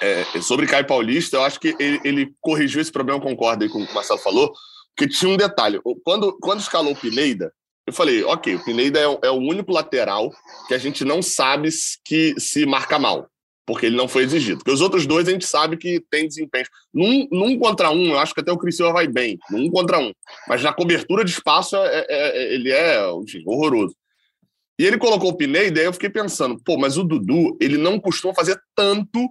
é, sobre Caio Paulista, eu acho que ele, ele, corrigiu esse problema, concordo aí com o que o Marcelo falou, porque tinha um detalhe. Quando, quando escalou o Pineda, eu falei, ok, o Pineda é, é, o único lateral que a gente não sabe que se marca mal, porque ele não foi exigido. Porque os outros dois a gente sabe que tem desempenho. Num, num contra um, eu acho que até o Criciúma vai bem, num contra um. Mas na cobertura de espaço, é, é, é ele é enfim, horroroso. E ele colocou o Pineda, e aí eu fiquei pensando, pô, mas o Dudu, ele não costuma fazer tanto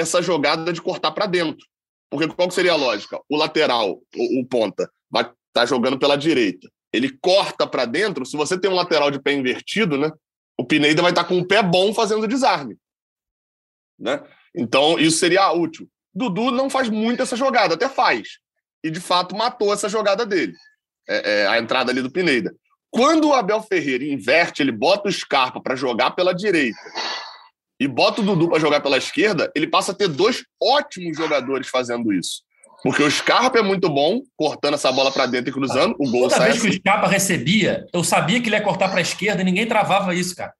essa jogada de cortar para dentro. Porque qual seria a lógica? O lateral, o, o ponta, vai estar tá jogando pela direita. Ele corta para dentro, se você tem um lateral de pé invertido, né? O Pineda vai estar tá com o pé bom fazendo desarme. Né? Então, isso seria útil. Dudu não faz muito essa jogada, até faz. E, de fato, matou essa jogada dele. É, é, a entrada ali do Pineda. Quando o Abel Ferreira inverte, ele bota o Scarpa para jogar pela direita e bota o Dudu para jogar pela esquerda, ele passa a ter dois ótimos jogadores fazendo isso. Porque o Scarpa é muito bom, cortando essa bola para dentro e cruzando, o gol Toda sai vez assim. que o Scarpa recebia, eu sabia que ele ia cortar para a esquerda e ninguém travava isso, cara.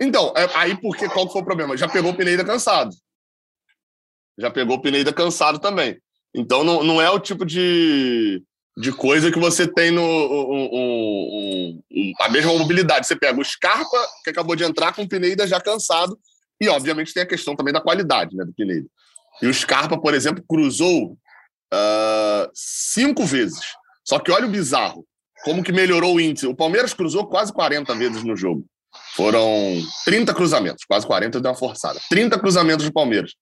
Então, é, aí porque qual que foi o problema? Já pegou o Pineda cansado. Já pegou o Pineda cansado também. Então não, não é o tipo de, de coisa que você tem no um, um, um, a mesma mobilidade. Você pega o Scarpa, que acabou de entrar com o Pineda já cansado, e obviamente tem a questão também da qualidade né, do Pineda. E o Scarpa, por exemplo, cruzou uh, cinco vezes. Só que olha o bizarro, como que melhorou o índice. O Palmeiras cruzou quase 40 vezes no jogo. Foram 30 cruzamentos, quase 40 deu uma forçada. 30 cruzamentos do Palmeiras.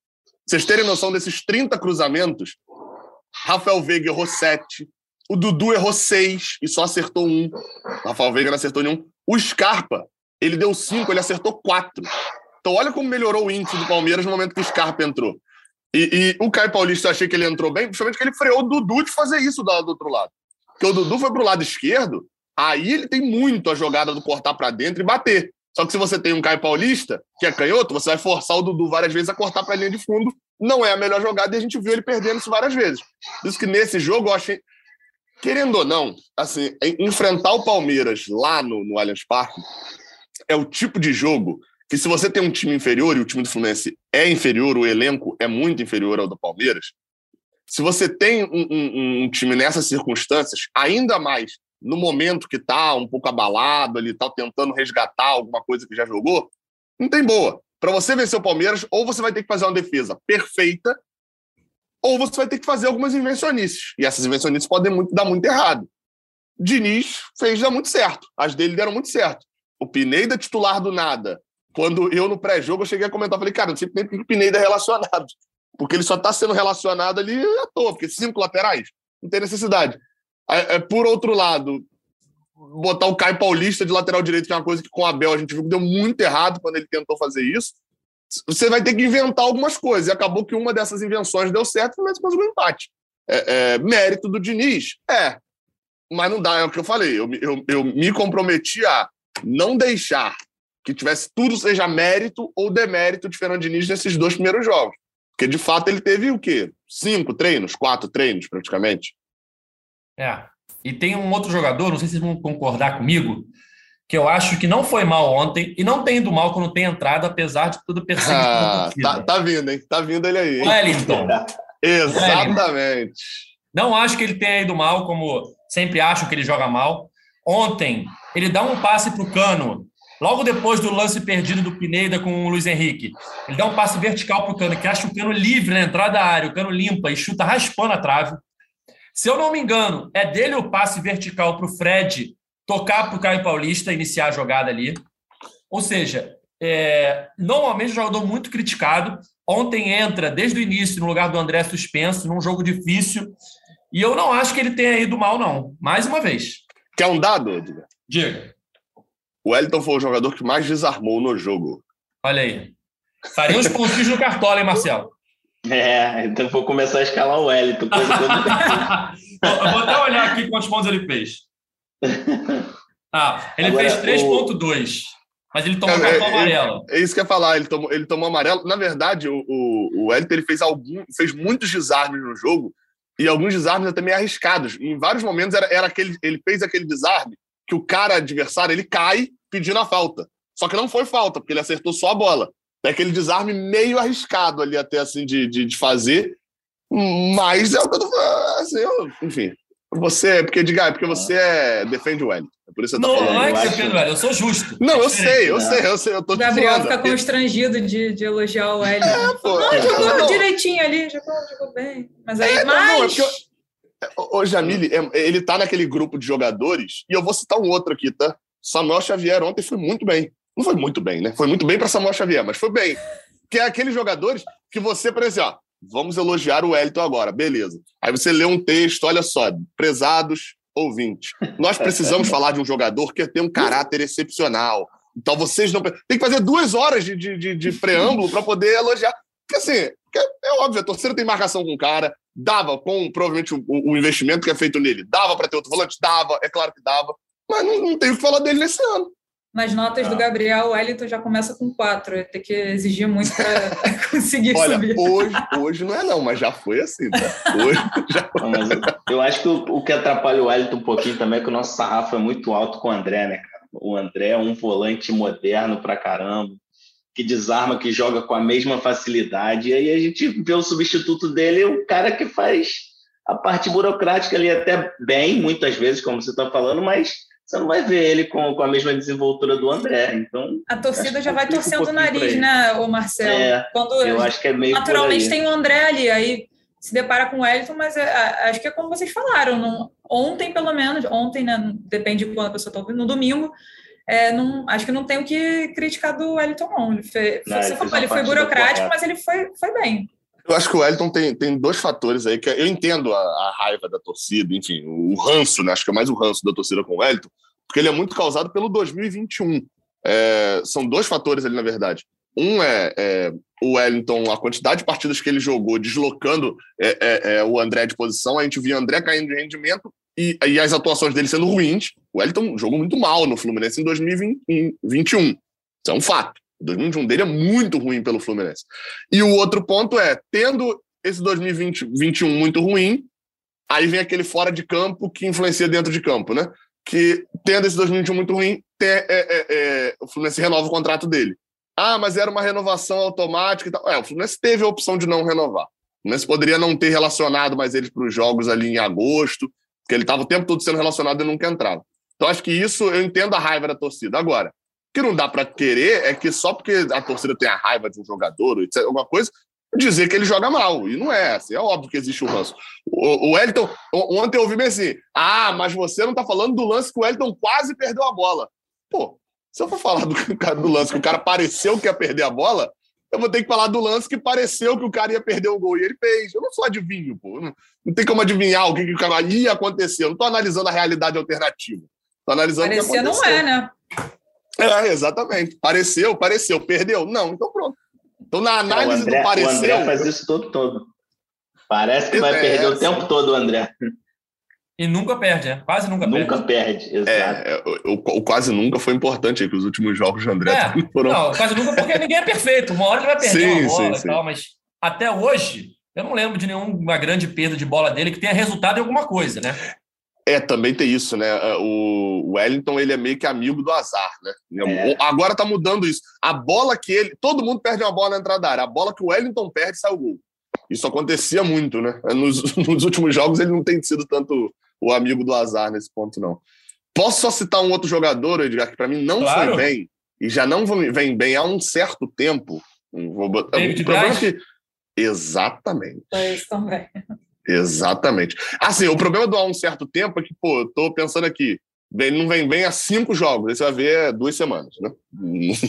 Vocês terem noção desses 30 cruzamentos, Rafael Veiga errou 7, o Dudu errou 6 e só acertou um. Rafael Veiga não acertou nenhum. O Scarpa, ele deu 5, ele acertou 4. Então olha como melhorou o índice do Palmeiras no momento que o Scarpa entrou. E, e o Caio Paulista, eu achei que ele entrou bem, principalmente que ele freou o Dudu de fazer isso do, do outro lado. Porque o Dudu foi pro lado esquerdo, aí ele tem muito a jogada do cortar para dentro e bater. Só que se você tem um Caio Paulista, que é canhoto, você vai forçar o Dudu várias vezes a cortar para a linha de fundo. Não é a melhor jogada e a gente viu ele perdendo isso várias vezes. Por isso que nesse jogo eu achei. Querendo ou não, assim, enfrentar o Palmeiras lá no, no Allianz Parque é o tipo de jogo que, se você tem um time inferior e o time do Fluminense é inferior, o elenco é muito inferior ao do Palmeiras, se você tem um, um, um time nessas circunstâncias, ainda mais no momento que tá um pouco abalado, ele tá tentando resgatar alguma coisa que já jogou, não tem boa. Para você vencer o Palmeiras, ou você vai ter que fazer uma defesa perfeita, ou você vai ter que fazer algumas invencionices. E essas invencionices podem muito, dar muito errado. Diniz fez dar muito certo. As dele deram muito certo. O Pineda titular do nada. Quando eu, no pré-jogo, eu cheguei a comentar, falei, cara, não sei nem porque o Pineda é relacionado. Porque ele só está sendo relacionado ali à toa, porque cinco laterais, não tem necessidade. É, por outro lado, botar o Caio Paulista de lateral direito, que é uma coisa que com o Abel a gente viu que deu muito errado quando ele tentou fazer isso. Você vai ter que inventar algumas coisas. E acabou que uma dessas invenções deu certo, mas conseguiu um empate. É, é, mérito do Diniz? É. Mas não dá, é o que eu falei. Eu, eu, eu me comprometi a não deixar que tivesse tudo seja mérito ou demérito de Fernando Diniz nesses dois primeiros jogos. Porque, de fato, ele teve o quê? Cinco treinos, quatro treinos, praticamente. É. E tem um outro jogador, não sei se vocês vão concordar comigo, que eu acho que não foi mal ontem e não tem ido mal quando tem entrado, apesar de tudo perseguido. Ah, tá, tá, vindo, hein? Tá vindo ele aí. Wellington. [laughs] Exatamente. Não acho que ele tenha ido mal, como sempre acho que ele joga mal. Ontem, ele dá um passe para o Cano, logo depois do lance perdido do Pineda com o Luiz Henrique. Ele dá um passe vertical para o Cano, que acha o Cano livre na entrada da área, o Cano limpa e chuta raspando a trave. Se eu não me engano, é dele o passe vertical para o Fred tocar para o Caio Paulista, iniciar a jogada ali. Ou seja, é, normalmente um jogador muito criticado. Ontem entra desde o início no lugar do André suspenso, num jogo difícil. E eu não acho que ele tenha ido mal, não. Mais uma vez. Quer um dado, Edgar? Diga. O Wellington foi o jogador que mais desarmou no jogo. Olha aí. Faria uns pontinhos no cartola, hein, Marcelo? É, então vou começar a escalar o Wellington. Coisa [laughs] eu vou até olhar aqui quantos pontos ele fez. [laughs] Ah, ele Agora, fez 3,2. O... Mas ele tomou é, cartão é, amarelo. É, é, isso que eu ia falar, ele tomou, ele tomou amarelo. Na verdade, o, o, o Wellington ele fez, algum, fez muitos desarmes no jogo e alguns desarmes até meio arriscados. Em vários momentos era, era aquele, ele fez aquele desarme que o cara adversário ele cai pedindo a falta. Só que não foi falta, porque ele acertou só a bola. É aquele desarme meio arriscado ali até assim de, de, de fazer. Mas é o que eu tô falando. Assim, eu, enfim. Você, porque, diga, é porque você é, defende o Wellington. É por isso que você não, tá falando. Não, é que defende o Wellington, eu sou justo. Não, eu sei, eu sei, eu sei, eu tô O Gabriel fica constrangido de, de elogiar o Wellington. É, pô, não, jogou não. direitinho ali, jogou, jogou bem. Mas aí, é, mais... Não, é o Jamile, ele tá naquele grupo de jogadores, e eu vou citar um outro aqui, tá? Samuel Xavier ontem foi muito bem. Não foi muito bem, né? Foi muito bem para Samuel Xavier, mas foi bem. Que é aqueles jogadores que você, por exemplo, ó, vamos elogiar o Wellington agora, beleza. Aí você lê um texto, olha só, prezados ouvintes, nós precisamos falar de um jogador que tem um caráter excepcional. Então vocês não. Tem que fazer duas horas de, de, de preâmbulo para poder elogiar. Porque assim, é, é, óbvio, a torcida tem marcação com o cara, dava com provavelmente o, o investimento que é feito nele, dava para ter outro volante, dava, é claro que dava, mas não, não tem o que falar dele nesse ano. Nas notas ah. do Gabriel, o Wellington já começa com quatro. Tem que exigir muito para [laughs] conseguir Olha, subir. Hoje, hoje não é não, mas já foi assim. Tá? Hoje [laughs] já eu acho que o, o, que atrapalha o Wellington um pouquinho também é que o nosso sarrafo é muito alto com o André, né, cara? O André é um volante moderno pra caramba, que desarma, que joga com a mesma facilidade. E aí a gente vê o substituto dele, o cara que faz a parte burocrática ali até bem, muitas vezes, como você está falando, mas você não vai ver ele com, com a mesma desenvoltura do André. Então, a torcida já vai torcendo um o nariz, né, o Marcelo? É, Quando eu acho que é meio naturalmente tem o André ali, aí se depara com o Wellington, mas é, acho que é como vocês falaram, não, ontem pelo menos, ontem, né, depende de quando a pessoa está ouvindo, no domingo, é, não, acho que não tem o que criticar do Wellington, não. Ele foi, não, ele, falou, ele foi burocrático, mas ele foi, foi bem. Eu acho que o Wellington tem, tem dois fatores aí que eu entendo a, a raiva da torcida, enfim, o, ranço, né? Acho que é mais o ranço da torcida com o Wellington, porque ele é muito causado pelo 2021. É, são dois fatores ali, na verdade. Um é, é, o Wellington, a quantidade de partidas que ele jogou, deslocando é, é, é o André de posição, a gente via o André caindo de rendimento e, e as atuações dele sendo ruins. O Wellington jogou muito mal no Fluminense em 2021. Isso é um fato. 2021 dele é muito ruim pelo Fluminense. E o outro ponto é, tendo esse 2021 muito ruim, aí vem aquele fora de campo que influencia dentro de campo, né? Que tendo esse 2021 muito ruim, tem, é, é, é, o Fluminense renova o contrato dele. Ah, mas era uma renovação automática e tal. É, o Fluminense teve a opção de não renovar. O Fluminense poderia não ter relacionado mais ele para os jogos ali em agosto, porque ele estava o tempo todo sendo relacionado e nunca entrava. Então, acho que isso eu entendo a raiva da torcida. Agora, que não dá para querer é que só porque a torcida tem a raiva de um jogador, etc, alguma coisa, dizer que ele joga mal. E não é assim, é óbvio que existe o ranço. O, o Wellington, ontem eu ouvi bem assim: ah, mas você não tá falando do lance que o Wellington quase perdeu a bola. Pô, se eu for falar do, [laughs] do lance que o cara pareceu que ia perder a bola, eu vou ter que falar do lance que pareceu que o cara ia perder o gol e ele fez. Eu não sou adivinho, pô. Não, não tem como adivinhar o que, que o cara ia acontecer. Eu não tô analisando a realidade alternativa. Tô analisando Parecia o que aconteceu. não é, né? É, exatamente. Pareceu, pareceu, perdeu. Não, então pronto. Então, na análise André, do pareceu. O André faz isso todo, todo. Parece que vai é, perder o tempo todo, o André. E nunca perde, né? Quase nunca, nunca perde. Nunca perde, exato. É, o, o, o, quase nunca foi importante aí, que os últimos jogos de André é, [laughs] foram. Não, quase nunca, porque ninguém é perfeito. Uma hora ele vai perder sim, uma bola sim, e tal, mas até hoje, eu não lembro de nenhuma grande perda de bola dele que tenha resultado em alguma coisa, né? É, também tem isso, né? É, o Wellington, ele é meio que amigo do azar, né? É. Agora tá mudando isso. A bola que ele... Todo mundo perde uma bola na entrada da área. A bola que o Wellington perde, sai o gol. Isso acontecia muito, né? [laughs] Nos, nos últimos jogos ele não tem sido tanto o amigo do azar nesse ponto, não. Posso só citar um outro jogador, Edgar, que para mim não claro. foi bem, e já não vem bem há um certo tempo. Vou botar... David o problema é que... Exatamente. Foi isso também. Exatamente. Assim, o problema do há um certo tempo é que, pô, eu tô pensando aqui, ele não vem bem há cinco jogos, aí você vai ver duas semanas, né? [laughs]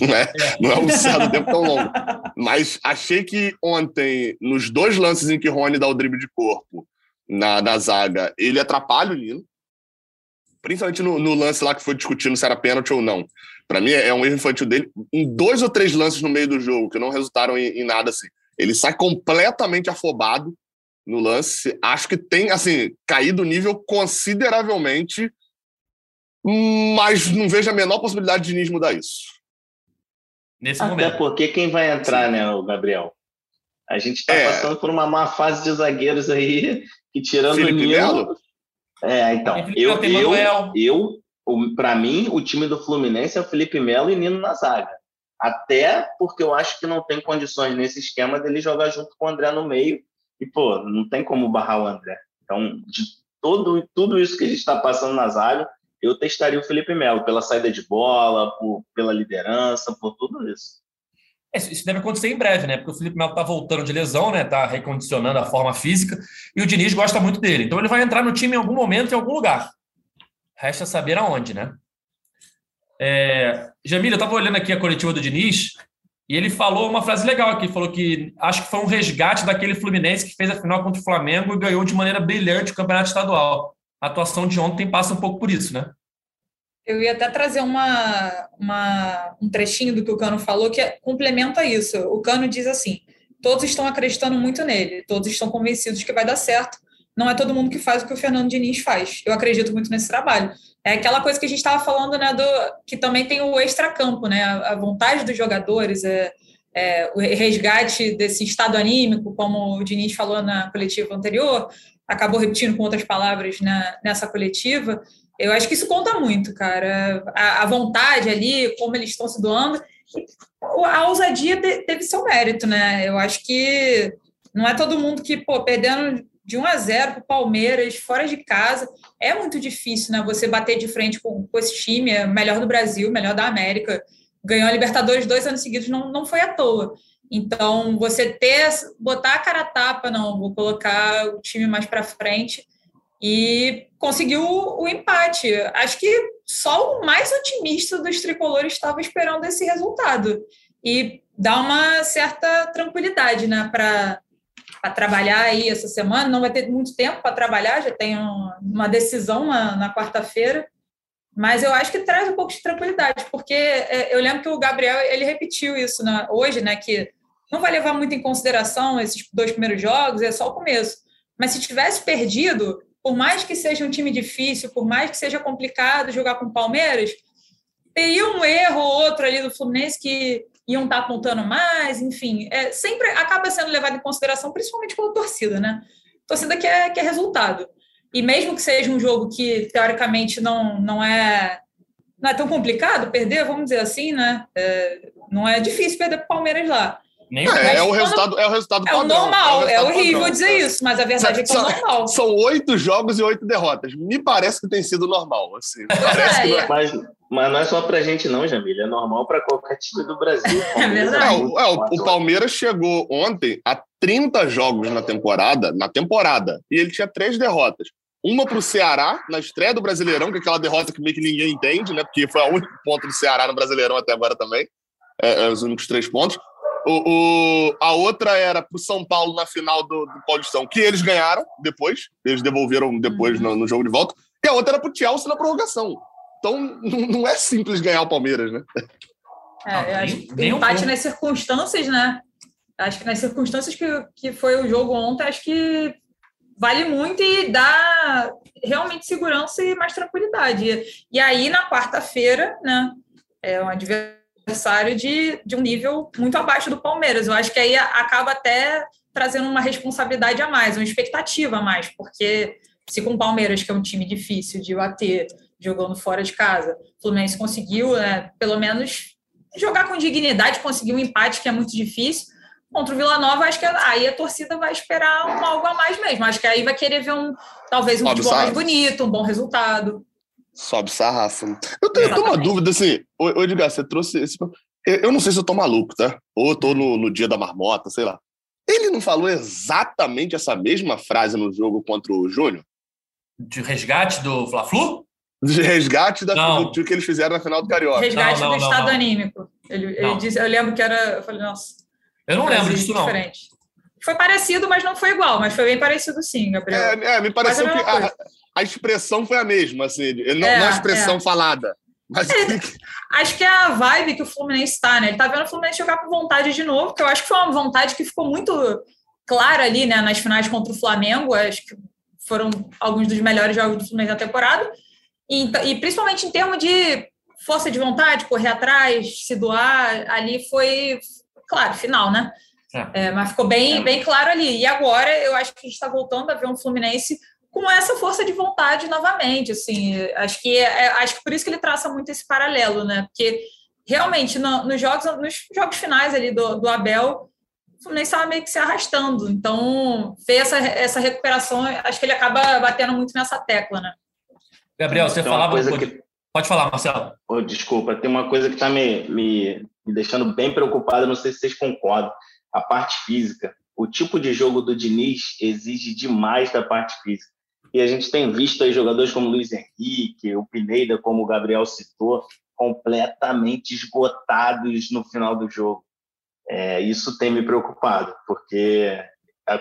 Não é, não é um certo tempo tão longo. Mas achei que ontem, nos dois lances em que Rony dá o drible de corpo na, na zaga, ele atrapalha o Nino. Principalmente no, no lance lá que foi discutindo se era pênalti ou não. Para mim, é um erro infantil dele. Em dois ou três lances no meio do jogo, que não resultaram em, em nada assim. Ele sai completamente afobado no lance. Acho que tem, assim, caído o nível consideravelmente, mas não vejo a menor possibilidade de Diniz mudar isso. Nesse Até momento. porque quem vai entrar, Sim. né, o Gabriel? A gente está é... passando por uma má fase de zagueiros aí, que tirando Felipe o Nilo... É, então, eu, eu, eu, eu para mim, o time do Fluminense é o Felipe Melo e Nino na zaga. Até porque eu acho que não tem condições nesse esquema dele jogar junto com o André no meio e, pô, não tem como barrar o André. Então, de todo, tudo isso que a gente está passando na zaga, eu testaria o Felipe Melo pela saída de bola, por, pela liderança, por tudo isso. É, isso deve acontecer em breve, né? Porque o Felipe Melo está voltando de lesão, né? Está recondicionando a forma física e o Diniz gosta muito dele. Então ele vai entrar no time em algum momento, em algum lugar. Resta saber aonde, né? É, Jamila, eu estava olhando aqui a coletiva do Diniz e ele falou uma frase legal aqui, falou que acho que foi um resgate daquele Fluminense que fez a final contra o Flamengo e ganhou de maneira brilhante o campeonato estadual. A atuação de ontem passa um pouco por isso, né? Eu ia até trazer uma, uma, um trechinho do que o Cano falou que complementa isso. O Cano diz assim: todos estão acreditando muito nele, todos estão convencidos que vai dar certo. Não é todo mundo que faz o que o Fernando Diniz faz. Eu acredito muito nesse trabalho. É aquela coisa que a gente estava falando, né, do, que também tem o extracampo, né, a, vontade dos jogadores, é, é, o resgate desse estado anímico, como o Diniz falou na coletiva anterior, acabou repetindo com outras palavras na, nessa coletiva. Eu acho que isso conta muito, cara. A, a vontade ali, como eles estão se doando. A ousadia teve seu mérito, né? Eu acho que não é todo mundo que, pô, perdendo de 1 a 0 para o Palmeiras, fora de casa, é muito difícil, né? Você bater de frente com, com esse time, é melhor do Brasil, melhor da América. Ganhou a Libertadores dois anos seguidos, não, não foi à toa. Então, você ter, botar a cara a tapa, não, vou colocar o time mais para frente e conseguiu o, o empate. Acho que só o mais otimista dos tricolores estava esperando esse resultado. E dá uma certa tranquilidade, né, para para trabalhar aí essa semana. Não vai ter muito tempo para trabalhar, já tem uma decisão na, na quarta-feira. Mas eu acho que traz um pouco de tranquilidade, porque é, eu lembro que o Gabriel ele repetiu isso né, hoje, né? Que não vai levar muito em consideração esses dois primeiros jogos, é só o começo. Mas se tivesse perdido, por mais que seja um time difícil, por mais que seja complicado jogar com o Palmeiras, teria um erro ou outro ali do Fluminense que iam estar tá apontando mais, enfim, é, sempre acaba sendo levado em consideração, principalmente pela torcida, né? torcida que é, que é resultado. E mesmo que seja um jogo que, teoricamente, não, não, é, não é tão complicado perder, vamos dizer assim, né? É, não é difícil perder para o Palmeiras lá. Nem é, é, o resultado, é o resultado é padrão. O normal, é, o é horrível padrão. dizer isso, mas a verdade são, é que é o normal. São oito jogos e oito derrotas. Me parece que tem sido normal. Assim. Parece é, mas, mas não é só pra gente, não, Jamília. É normal para qualquer time do Brasil. [laughs] É verdade. o, o, Palmeiras chegou ontem a 30 jogos na temporada, na temporada, e ele tinha três derrotas. Uma para o Ceará, na estreia do Brasileirão, que é aquela derrota que meio que ninguém entende, né? Porque foi o único ponto do Ceará no Brasileirão até agora também. É, os únicos três pontos. O, o, a outra era para o São Paulo na final do, do, Paulistão, que eles ganharam depois, eles devolveram depois no, no, jogo de volta. E a outra era para o Chelsea na prorrogação. Então não, é simples ganhar o Palmeiras, né? É, acho que empate um... nas circunstâncias, né? Acho que nas circunstâncias que, que foi o jogo ontem, acho que vale muito e dá realmente segurança e mais tranquilidade. E aí, na quarta-feira, né? É um adversário adversário de, de um nível muito abaixo do Palmeiras. Eu acho que aí acaba até trazendo uma responsabilidade a mais, uma expectativa a mais, porque se com o Palmeiras, que é um time difícil de bater, jogando fora de casa, o Fluminense conseguiu, né, pelo menos, jogar com dignidade, conseguir um empate que é muito difícil. Contra o Vila Nova, acho que aí a torcida vai esperar um algo a mais mesmo. Acho que aí vai querer ver um talvez um futebol mais bonito, um bom resultado. Sobe sarrafo. Eu tenho, eu tenho uma dúvida, assim, ô, Edgar, você trouxe esse. Eu não sei se eu tô maluco, tá? Ou eu tô no, no dia da marmota, sei lá. Ele não falou exatamente essa mesma frase no jogo contra o Júnior? De resgate do Fla-Flu? De resgate da, do, do, que eles fizeram na final do Carioca. Resgate não, não, do não, estado anímico. Ele, ele disse, eu lembro que era. Eu falei, nossa. Eu não lembro disso, não. Diferente. Foi parecido, mas não foi igual, mas foi bem parecido sim, Gabriel. É, é me pareceu que a, a expressão foi a mesma, assim, não, é, não a expressão é. falada. Mas... É, acho que é a vibe que o Fluminense está, né? Ele tá vendo o Fluminense jogar com vontade de novo, que eu acho que foi uma vontade que ficou muito clara ali, né, nas finais contra o Flamengo. Acho que foram alguns dos melhores jogos do Fluminense da temporada. E, e principalmente em termos de força de vontade, correr atrás, se doar, ali foi, claro, final, né? É. É, mas ficou bem, bem claro ali. E agora eu acho que a gente está voltando a ver um Fluminense com essa força de vontade novamente, assim, acho que é, é, acho que por isso que ele traça muito esse paralelo, né? Porque realmente no, nos jogos nos jogos finais ali do, do Abel, o Fluminense estava meio que se arrastando. Então, ver essa, essa recuperação, acho que ele acaba batendo muito nessa tecla, né? Gabriel, você falava coisa que... Pode falar, Marcelo. Oh, desculpa, tem uma coisa que está me, me, me deixando bem preocupado, não sei se vocês concordam. A parte física. O tipo de jogo do Diniz exige demais da parte física. E a gente tem visto aí jogadores como Luiz Henrique, o Pineda, como o Gabriel citou, completamente esgotados no final do jogo. É, isso tem me preocupado, porque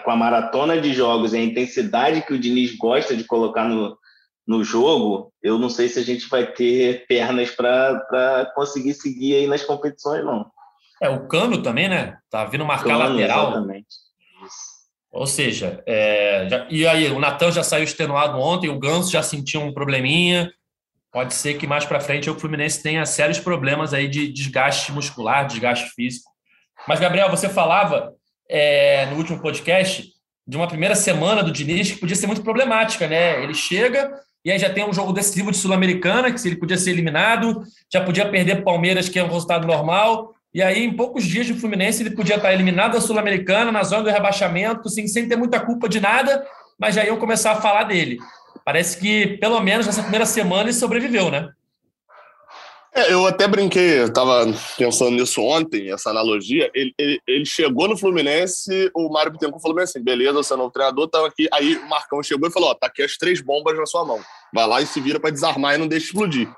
com a maratona de jogos e a intensidade que o Diniz gosta de colocar no, no jogo, eu não sei se a gente vai ter pernas para conseguir seguir aí nas competições, não. É, o Cano também, né? Tá vindo marcar Cano, lateral. Exatamente. Isso. Ou seja, é, já, e aí, o Natan já saiu extenuado ontem, o Ganso já sentiu um probleminha. Pode ser que mais para frente o Fluminense tenha sérios problemas aí de desgaste muscular, desgaste físico. Mas, Gabriel, você falava é, no último podcast de uma primeira semana do Diniz que podia ser muito problemática, né? Ele chega e aí já tem um jogo decisivo de Sul-Americana, que se ele podia ser eliminado, já podia perder para Palmeiras, que é um resultado normal. E aí, em poucos dias de Fluminense, ele podia estar eliminado da Sul-Americana, na zona do rebaixamento, assim, sem ter muita culpa de nada, mas já iam começar a falar dele. Parece que, pelo menos nessa primeira semana, ele sobreviveu, né? É, eu até brinquei, eu estava pensando nisso ontem, essa analogia. Ele, ele, ele, chegou no Fluminense, o Mário Bittencourt falou assim: beleza, você é novo treinador, tá aqui. Aí o Marcão chegou e falou: ó, tá aqui as três bombas na sua mão. Vai lá e se vira para desarmar e não deixa explodir.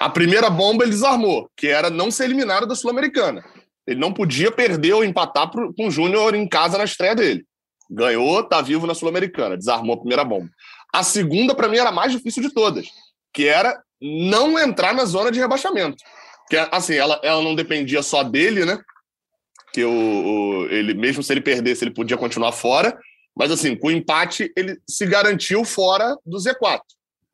A primeira bomba ele desarmou, que era não ser eliminado da Sul-Americana. Ele não podia perder ou empatar pro, com o Júnior em casa na estreia dele. Ganhou, tá vivo na Sul-Americana, desarmou a primeira bomba. A segunda, para mim, era a mais difícil de todas, que era não entrar na zona de rebaixamento. Que assim, ela, ela não dependia só dele, né? Que o, o, ele, mesmo se ele perdesse, ele podia continuar fora. Mas assim, com o empate, ele se garantiu fora do Z4.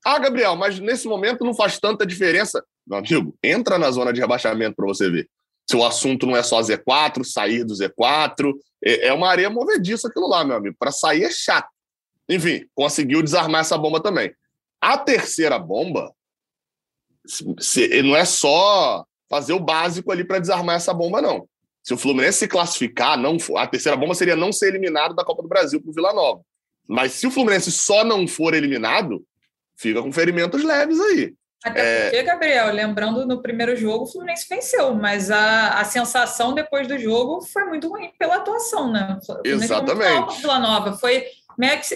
Ah, Gabriel, mas nesse momento não faz tanta diferença. Meu amigo, entra na zona de rebaixamento para você ver. Se o assunto não é só Z4, sair do Z4, é, é uma areia movediça aquilo lá, meu amigo. Para sair é chato. Enfim, conseguiu desarmar essa bomba também. A terceira bomba se, não é só fazer o básico ali para desarmar essa bomba, não. Se o Fluminense se classificar, não a terceira bomba seria não ser eliminado da Copa do Brasil para o Vila Nova. Mas se o Fluminense só não for eliminado, fica com ferimentos leves aí. Até é... porque, Gabriel, lembrando no primeiro jogo, o Fluminense venceu, mas a, a sensação depois do jogo foi muito ruim pela atuação, né? Exatamente. Vila Nova foi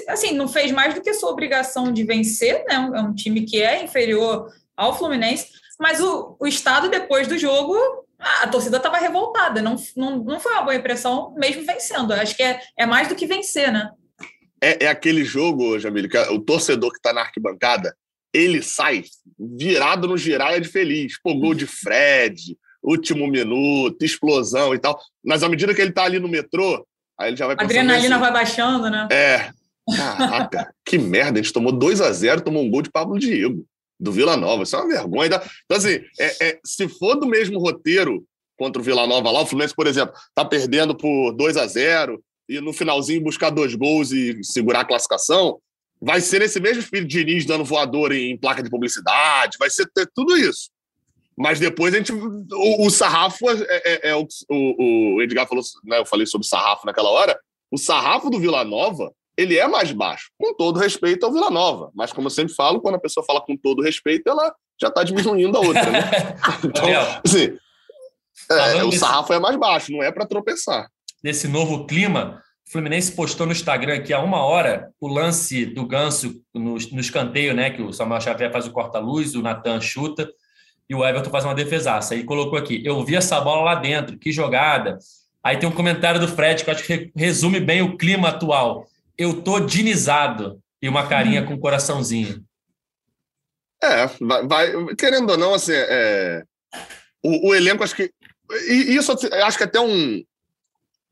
assim, não fez mais do que sua obrigação de vencer, né? É um time que é inferior ao Fluminense, mas o, o estado depois do jogo, a, torcida estava revoltada, não, não, não foi uma boa impressão, mesmo vencendo. Acho que é, é mais do que vencer, né? É, é aquele jogo, Jamil, que o torcedor que está na arquibancada, ele sai virado no giraia de feliz. Pô, gol de Fred, último minuto, explosão e tal. Mas à medida que ele está ali no metrô, aí ele já vai A adrenalina assim, vai baixando, né? É. Caraca, que merda, a gente tomou 2 a 0 tomou um gol de Pablo Diego do Vila Nova. Isso é uma vergonha. Então, assim, é, é, se for do mesmo roteiro contra o Vila Nova lá, o Fluminense, por exemplo, tá perdendo por 2 a 0 e no finalzinho buscar dois gols e segurar a classificação, vai ser esse mesmo filho de Diniz dando voador em placa de publicidade, vai ser tudo isso. Mas depois a gente. O, o sarrafo é, é, é o, o, o, Edgar falou, né? Eu falei sobre sarrafo naquela hora. O sarrafo do Vila Nova ele é mais baixo, com todo respeito ao Vila Nova. Mas, como eu sempre falo, quando a pessoa fala com todo respeito, ela já está diminuindo a outra. Né? [laughs] então, assim, é, o sarrafo é mais baixo, não é para tropeçar. Nesse novo clima, o Fluminense postou no Instagram aqui há uma hora o lance do Ganso no, no escanteio, né? Que o Samuel Xavier faz o corta-luz, o Natan chuta e o Everton faz uma defesaça. Aí colocou aqui: eu vi essa bola lá dentro, que jogada. Aí tem um comentário do Fred que eu acho que resume bem o clima atual eu tô dinizado e uma carinha com um coraçãozinho. É, vai, vai, querendo ou não, assim, é, o, o, elenco, acho que. E isso acho que até um,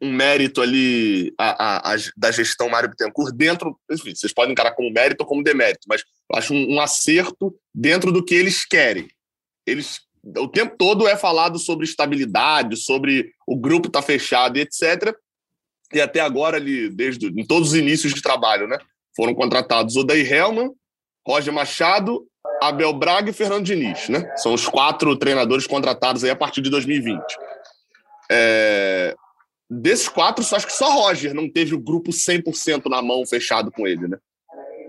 um mérito ali a, a, a, da gestão Mário Bittencourt dentro. Enfim, vocês podem encarar como mérito ou como demérito, mas acho um, um acerto dentro do que eles querem. Eles o tempo todo é falado sobre estabilidade, sobre o grupo tá fechado e etc e até agora, ali, desde em todos os inícios de trabalho, né? Foram contratados Odair Helman, Roger Machado, Abel Braga e Fernando Diniz, né? São os quatro treinadores contratados aí a partir de 2020. É... Desses quatro, acho que só Roger não teve o grupo 100% na mão fechado com ele, né?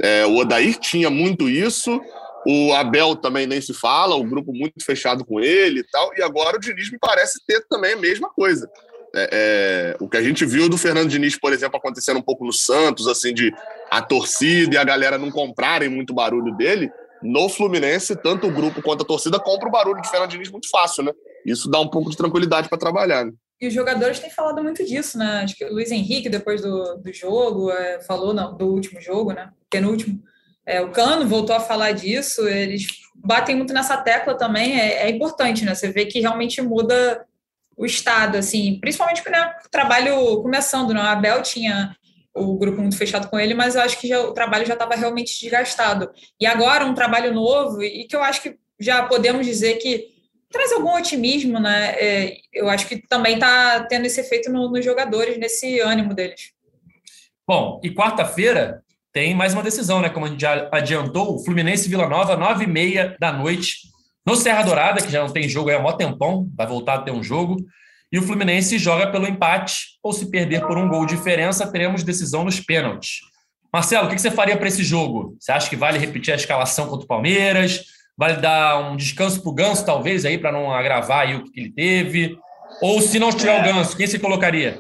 É, o Odair tinha muito isso, o Abel também nem se fala, o grupo muito fechado com ele e tal, e agora o Diniz me parece ter também a mesma coisa. É, é, o que a gente viu do Fernando Diniz, por exemplo, acontecendo um pouco no Santos, assim, de a torcida e a galera não comprarem muito barulho dele, no Fluminense, tanto o grupo quanto a torcida compra o barulho de Fernando Diniz muito fácil, né? Isso dá um pouco de tranquilidade para trabalhar. Né? E os jogadores têm falado muito disso, né? Acho que o Luiz Henrique, depois do, do jogo, é, falou não, do último jogo, né? Penúltimo. É, o Cano voltou a falar disso, eles batem muito nessa tecla também, é, é importante, né? Você vê que realmente muda o Estado, assim, principalmente né, o trabalho começando, né? A Abel tinha o grupo muito fechado com ele, mas eu acho que já, o trabalho já estava realmente desgastado. E agora um trabalho novo, e que eu acho que já podemos dizer que traz algum otimismo, né? É, eu acho que também está tendo esse efeito no, nos jogadores, nesse ânimo deles. Bom, e quarta-feira tem mais uma decisão, né? Como a gente já adiantou, o Fluminense Vila Nova, nove e meia da noite, no Serra Dourada, que já não tem jogo aí há mó tempão, vai voltar a ter um jogo. E o Fluminense joga pelo empate, ou se perder por um gol de diferença, teremos decisão nos pênaltis. Marcelo, o que você faria para esse jogo? Você acha que vale repetir a escalação contra o Palmeiras? Vale dar um descanso para o Ganso, talvez, aí, para não agravar aí o que ele teve? Ou se não tiver é. o Ganso, quem você colocaria?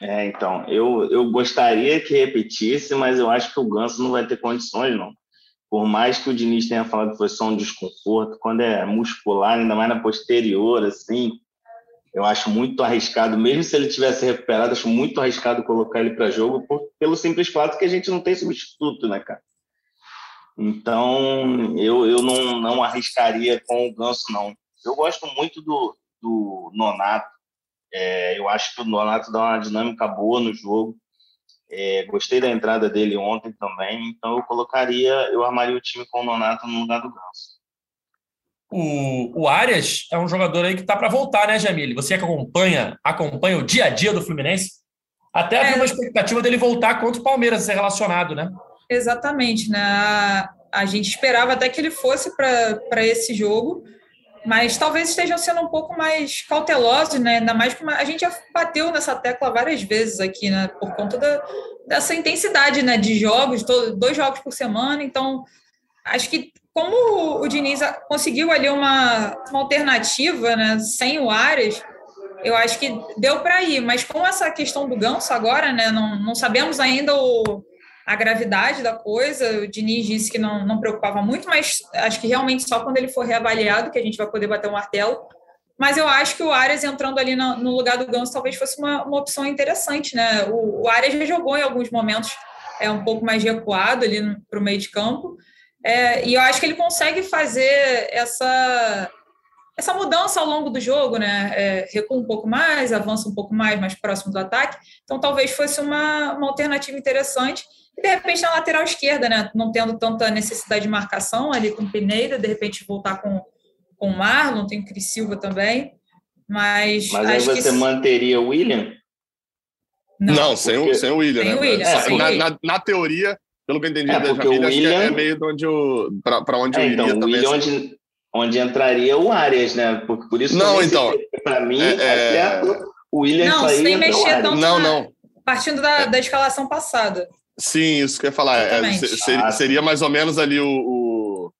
É, então, eu, eu gostaria que repetisse, mas eu acho que o Ganso não vai ter condições, não. Por mais que o Diniz tenha falado que foi só um desconforto, quando é muscular, ainda mais na posterior, assim, eu acho muito arriscado, mesmo se ele tivesse recuperado, acho muito arriscado colocar ele para jogo, por, pelo simples fato que a gente não tem substituto, né, cara? Então, eu, eu não, não arriscaria com o Ganso, não. Eu gosto muito do, do Nonato. É, eu acho que o Nonato dá uma dinâmica boa no jogo. É, gostei da entrada dele ontem também. Então, eu colocaria, eu armaria o time com o Nonato no lugar do Ganso. O, o Arias é um jogador aí que está para voltar, né, Jamile? Você que acompanha, acompanha o dia a dia do Fluminense, até havia é. uma expectativa dele voltar contra o Palmeiras, ser relacionado, né? Exatamente, né? A, a gente esperava até que ele fosse para esse jogo, mas talvez estejam sendo um pouco mais cautelosos, né? Ainda mais que a gente já bateu nessa tecla várias vezes aqui, né? Por conta da, dessa intensidade, né? De jogos, dois jogos por semana. Então, acho que como o Diniz conseguiu ali uma, uma alternativa, né? Sem o Ares, eu acho que deu para ir. Mas com essa questão do Ganso agora, né? Não, não sabemos ainda o a gravidade da coisa. O Diniz disse que não, não preocupava muito, mas acho que realmente só quando ele for reavaliado que a gente vai poder bater um martelo. Mas eu acho que o Arias entrando ali no, no lugar do Ganso talvez fosse uma, uma opção interessante, né? O, o Arias já jogou em alguns momentos é um pouco mais recuado ali para o meio de campo. É, e eu acho que ele consegue fazer essa essa mudança ao longo do jogo, né? É, recua um pouco mais, avança um pouco mais, mais próximo do ataque. Então, talvez fosse uma, uma alternativa interessante. E, de repente, na lateral esquerda, né? Não tendo tanta necessidade de marcação ali com o Pineda, de repente voltar com, com o Marlon, tem o Cris Silva também. Mas, Mas aí você que... manteria o William? Não, não sem, porque... o, sem o William. Sem né? o William é, na, na, na, teoria, pelo que eu entendi é, da Jamília, William... é meio de onde o, para onde é, eu iria então, também. William, assim. onde, onde entraria o Arias, né? Por, por isso não, então, para mim, é, é, certo, o William não, sem mexer tanto não, não. partindo da, da escalação passada. Sim, isso que eu ia falar. É, seria, ah, seria, mais ou menos ali o,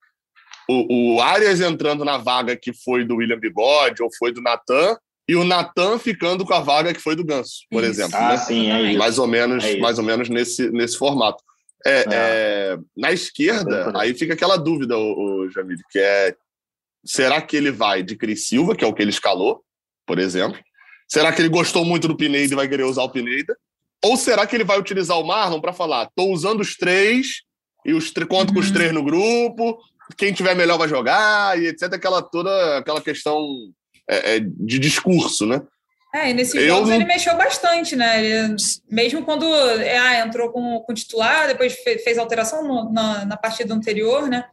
o, o, Arias entrando na vaga que foi do William Bigode ou foi do Natan, e o Natan ficando com a vaga que foi do Ganso, por isso. exemplo. Ah, né? sim, é isso. Mais ou menos, é mais ou menos nesse, nesse formato. É, é. é na esquerda, aí fica aquela dúvida, o, o Jamil, que é será que ele vai de Cris Silva, que é o que ele escalou, por exemplo? Será que ele gostou muito do Pineda e vai querer usar o Pineda? Ou será que ele vai utilizar o Marlon para falar, estou usando os três e os conto uhum. com os uhum. três no grupo, quem tiver melhor vai jogar e etc. Aquela toda aquela questão é, é, de discurso, né? É, e nesses jogos não... ele mexeu bastante, né? Ele, mesmo quando é, ah, entrou com, com titular, depois fez, fez alteração no, na, na partida anterior, né?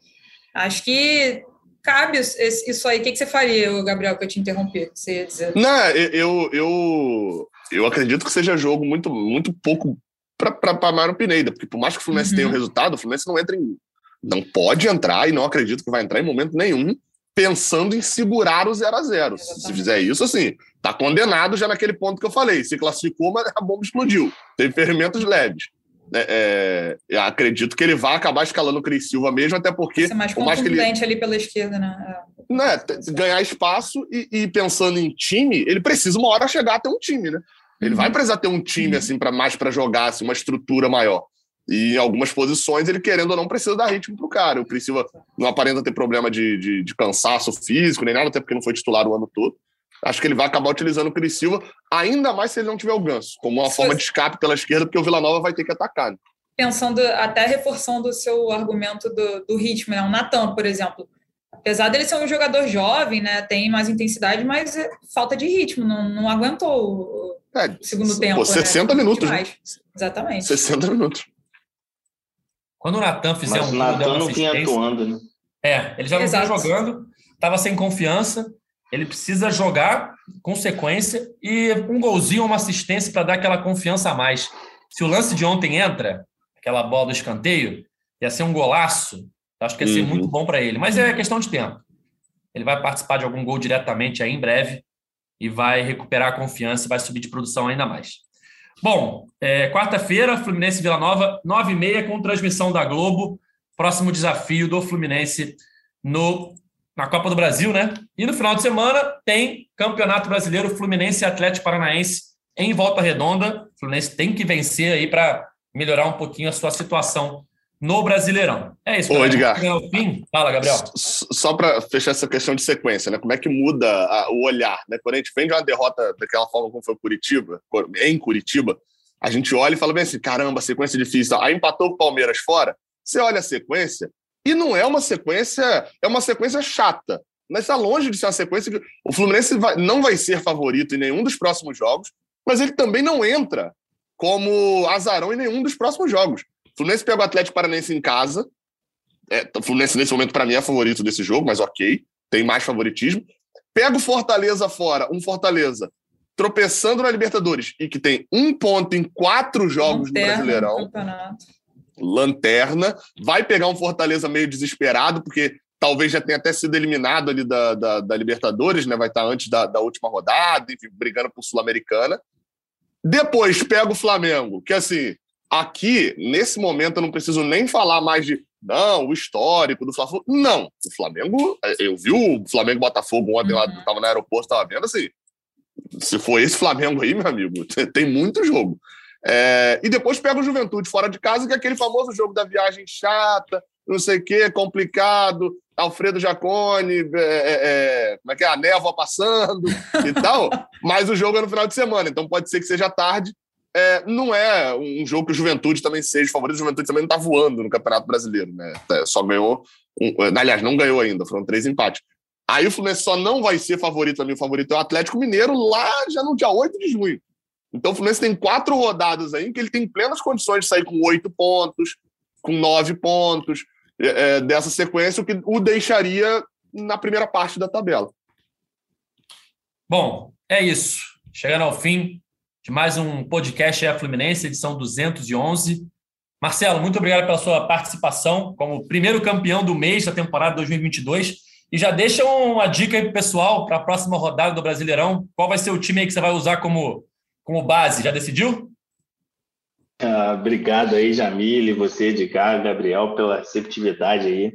Acho que cabe isso aí. O que, que você faria, Gabriel, que eu te interrompi? Você ia dizer? Não, eu, eu, eu acredito que seja jogo muito, muito pouco para Mário Pineda, porque por mais que o Fluminense uhum. tenha o um resultado, o Fluminense não entra em. Não pode entrar e não acredito que vai entrar em momento nenhum pensando em segurar o 0 a 0 Se fizer isso, assim, tá condenado já naquele ponto que eu falei. Se classificou, mas a bomba explodiu. Teve ferimentos leves. É, é, acredito que ele vai acabar escalando o Cris Silva mesmo, até porque. Ser mais mais que ele, ali pela esquerda, né? É. né ganhar espaço e, e, pensando em time, ele precisa uma hora chegar a ter um time, né? Ele uhum. vai precisar ter um time uhum. assim para mais para jogar, assim, uma estrutura maior. E em algumas posições, ele querendo ou não precisa dar ritmo pro cara. O Criciúma não aparenta ter problema de, de, de, cansaço físico, nem nada, até porque não foi titular o ano todo. Acho que ele vai acabar utilizando o Criciúma, ainda mais se ele não tiver o ganso, como uma forma de escape pela esquerda, porque o Vila Nova vai ter que atacar. Né? Pensando, até reforçando o seu argumento do, do ritmo, né? O Natan, por exemplo. Apesar dele ser um jogador jovem, né? Tem mais intensidade, mas é falta de ritmo, não, não aguentou o é, segundo tempo. Pô, 60 né? minutos. Né? Exatamente. 60 minutos. Quando o Natan fizer Mas um o Natan não vinha atuando, né? É, ele já não estava jogando, estava sem confiança. Ele precisa jogar com sequência e um golzinho, uma assistência para dar aquela confiança a mais. Se o lance de ontem entra, aquela bola do escanteio, ia ser um golaço. Acho que ia ser uhum. muito bom para ele. Mas é questão de tempo. Ele vai participar de algum gol diretamente aí em breve e vai recuperar a confiança e vai subir de produção ainda mais. Bom, é, quarta-feira, Fluminense Vila Nova, 9h30, com transmissão da Globo. Próximo desafio do Fluminense no, na Copa do Brasil, né? E no final de semana tem Campeonato Brasileiro Fluminense e Atlético Paranaense em volta redonda. O Fluminense tem que vencer aí para melhorar um pouquinho a sua situação no Brasileirão. É isso. Ô, Edgar. Fim. Fala, Gabriel. Só para fechar essa questão de sequência, né? Como é que muda a, o olhar, né? Quando a gente vem de uma derrota daquela forma como foi Curitiba, em Curitiba, a gente olha e fala bem assim, caramba, sequência difícil. Aí empatou o Palmeiras fora, você olha a sequência e não é uma sequência, é uma sequência chata. Mas está longe de ser uma sequência que o Fluminense vai, não vai ser favorito em nenhum dos próximos jogos, mas ele também não entra como azarão em nenhum dos próximos jogos. Fluminense pega o Atlético Paranaense em casa. É, o Fluminense, nesse momento, para mim, é favorito desse jogo, mas ok, tem mais favoritismo. Pega o Fortaleza fora, um Fortaleza tropeçando na Libertadores e que tem um ponto em quatro jogos no Brasileirão. Lanterna. Vai pegar um Fortaleza meio desesperado, porque talvez já tenha até sido eliminado ali da, da, da Libertadores, né? Vai estar antes da, da última rodada, enfim, brigando por Sul-Americana. Depois pega o Flamengo, que assim, Aqui, nesse momento, eu não preciso nem falar mais de não, o histórico do Flamengo. Não, o Flamengo, eu vi o Flamengo Botafogo ontem uhum. lá, estava no aeroporto, estava vendo assim. Se for esse Flamengo aí, meu amigo, [laughs] tem muito jogo. É, e depois pega o Juventude fora de casa, que é aquele famoso jogo da viagem chata, não sei o quê, complicado, Alfredo Jacone, é, é, é, como é que é? A névoa passando [laughs] e tal. Mas o jogo é no final de semana, então pode ser que seja tarde é, não é um jogo que o Juventude também seja favorito. O Juventude também não está voando no Campeonato Brasileiro, né? É, só ganhou. Um, aliás, não ganhou ainda, foram três empates. Aí o Fluminense só não vai ser favorito também. O favorito é o Atlético Mineiro lá já no dia 8 de junho. Então o Fluminense tem quatro rodadas aí em que ele tem plenas condições de sair com oito pontos, com nove pontos, é, é dessa sequência, o que o deixaria na primeira parte da tabela. Bom, é isso. Chegando ao fim, de mais um podcast é Fluminense, edição 211. Marcelo, muito obrigado pela sua participação como primeiro campeão do mês da temporada 2022. E já deixa uma dica aí para o pessoal para a próxima rodada do Brasileirão. Qual vai ser o time aí que você vai usar como, como base? Já decidiu? Ah, obrigado aí, Jamile, você, Edgar, Gabriel, pela receptividade aí.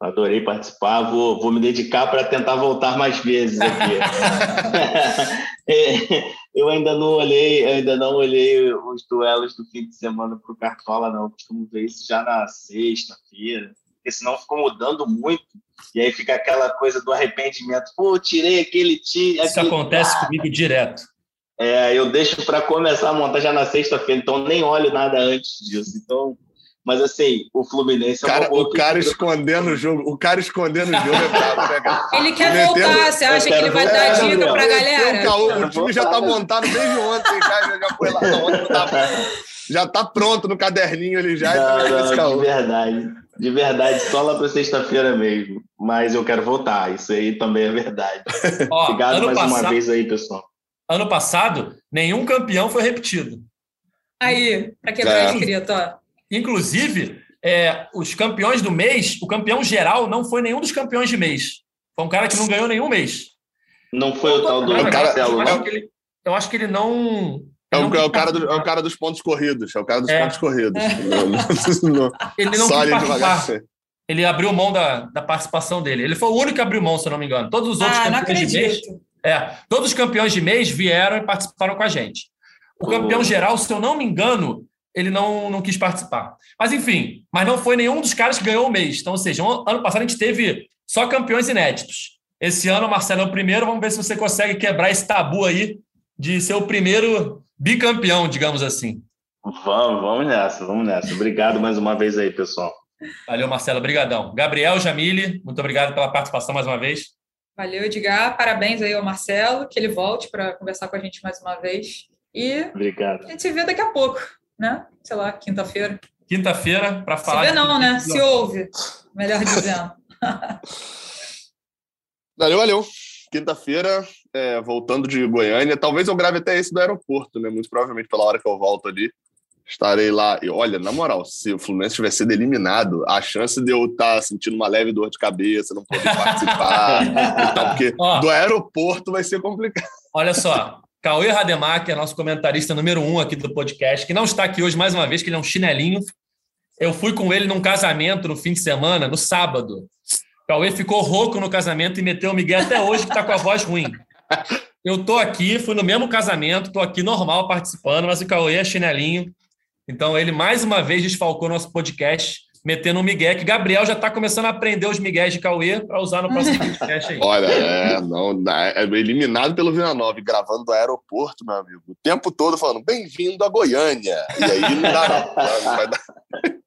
Adorei participar. Vou, vou me dedicar para tentar voltar mais vezes aqui. [laughs] [laughs] É, eu ainda não olhei, ainda não olhei os duelos do fim de semana para o Cartola, não. Costumo ver isso já na sexta-feira, porque senão ficou mudando muito. E aí fica aquela coisa do arrependimento. Pô, tirei aquele time. Isso acontece ah. comigo direto. É, eu deixo para começar a montar já na sexta-feira, então nem olho nada antes disso. Então, mas assim, o Fluminense cara, é O cara escondendo o jogo, o cara escondendo o jogo é brabo, né, cara? [laughs] Ele quer Metendo... voltar, você acha que ele vai dar dica pra galera? Caô, o time já tá montado desde ontem, já, já foi lá. Não, tá, já tá pronto no caderninho ali já. Não, não, de verdade. De verdade, só lá para sexta-feira mesmo. Mas eu quero voltar, isso aí também é verdade. Ó, Obrigado mais passado, uma vez aí, pessoal. Ano passado, nenhum campeão foi repetido. Aí, para quebrar é. inscrito, ó. Inclusive, é, os campeões do mês, o campeão geral não foi nenhum dos campeões de mês. Foi um cara que não ganhou nenhum mês. Não foi o tal do Marcelo, eu, acho que ele, eu acho que ele não. É o, é, o cara do, é o cara dos pontos corridos. É o cara dos é. pontos corridos. É. [laughs] ele não Só quis participar. Ele abriu mão da, da participação dele. Ele foi o único que abriu mão, se eu não me engano. Todos os outros ah, campeões de mês. É, todos os campeões de mês vieram e participaram com a gente. O campeão geral, se eu não me engano, ele não, não quis participar. Mas enfim, mas não foi nenhum dos caras que ganhou o mês. Então, ou seja, ano passado a gente teve só campeões inéditos. Esse ano Marcelo é o primeiro, vamos ver se você consegue quebrar esse tabu aí de ser o primeiro bicampeão, digamos assim. Vamos, vamos nessa, vamos nessa. Obrigado mais uma vez aí, pessoal. Valeu, Marcelo, obrigadão. Gabriel Jamile, muito obrigado pela participação mais uma vez. Valeu, Edgar. Parabéns aí ao Marcelo, que ele volte para conversar com a gente mais uma vez. E Obrigado. a gente se vê daqui a pouco, né? Sei lá, quinta-feira. Quinta-feira, para falar. Se vê não, né? Se ouve, melhor dizendo. [laughs] valeu, valeu. Quinta-feira, é, voltando de Goiânia. Talvez eu grave até esse do aeroporto, né? Muito provavelmente pela hora que eu volto ali. Estarei lá. E olha, na moral, se o Fluminense tivesse sido eliminado, a chance de eu estar tá sentindo uma leve dor de cabeça, não poder participar, [laughs] tal, porque Ó, do aeroporto vai ser complicado. Olha só, Cauê Rademacher, nosso comentarista número um aqui do podcast, que não está aqui hoje mais uma vez, que ele é um chinelinho. Eu fui com ele num casamento no fim de semana, no sábado. Cauê ficou rouco no casamento e meteu o Miguel até hoje, que está com a voz ruim. Eu tô aqui, fui no mesmo casamento, tô aqui normal participando, mas o Cauê é chinelinho. Então, ele mais uma vez desfalcou nosso podcast, metendo um migué, que Gabriel já está começando a aprender os migués de Cauê para usar no próximo [laughs] podcast aí. Olha, é, não, é eliminado pelo Vila Nova, gravando do aeroporto, meu amigo, o tempo todo falando, bem-vindo a Goiânia. E aí não dá, não, não vai dar. [laughs]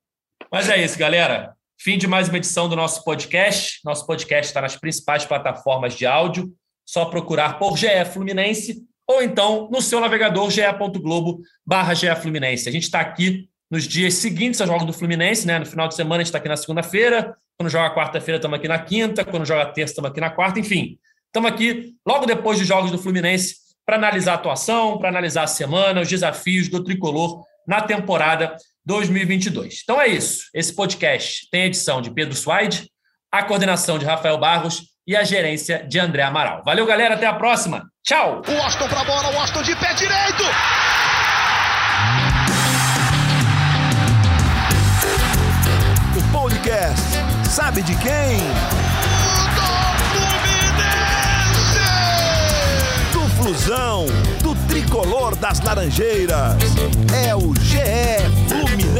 Mas é isso, galera. Fim de mais uma edição do nosso podcast. Nosso podcast está nas principais plataformas de áudio. Só procurar por GE Fluminense ou então no seu navegador ge.globo barra Fluminense. A gente está aqui nos dias seguintes aos jogos do Fluminense, né? No final de semana a gente está aqui na segunda-feira, quando joga quarta-feira estamos aqui na quinta, quando joga terça estamos aqui na quarta, enfim. Estamos aqui logo depois dos jogos do Fluminense para analisar a atuação, para analisar a semana, os desafios do tricolor na temporada 2022. Então é isso. Esse podcast tem edição de Pedro Suaide, a coordenação de Rafael Barros e a gerência de André Amaral. Valeu, galera. Até a próxima. Tchau. O Austin para a bola. O Austin de pé direito. O podcast sabe de quem? Do Flusão, do tricolor das Laranjeiras. É o GE.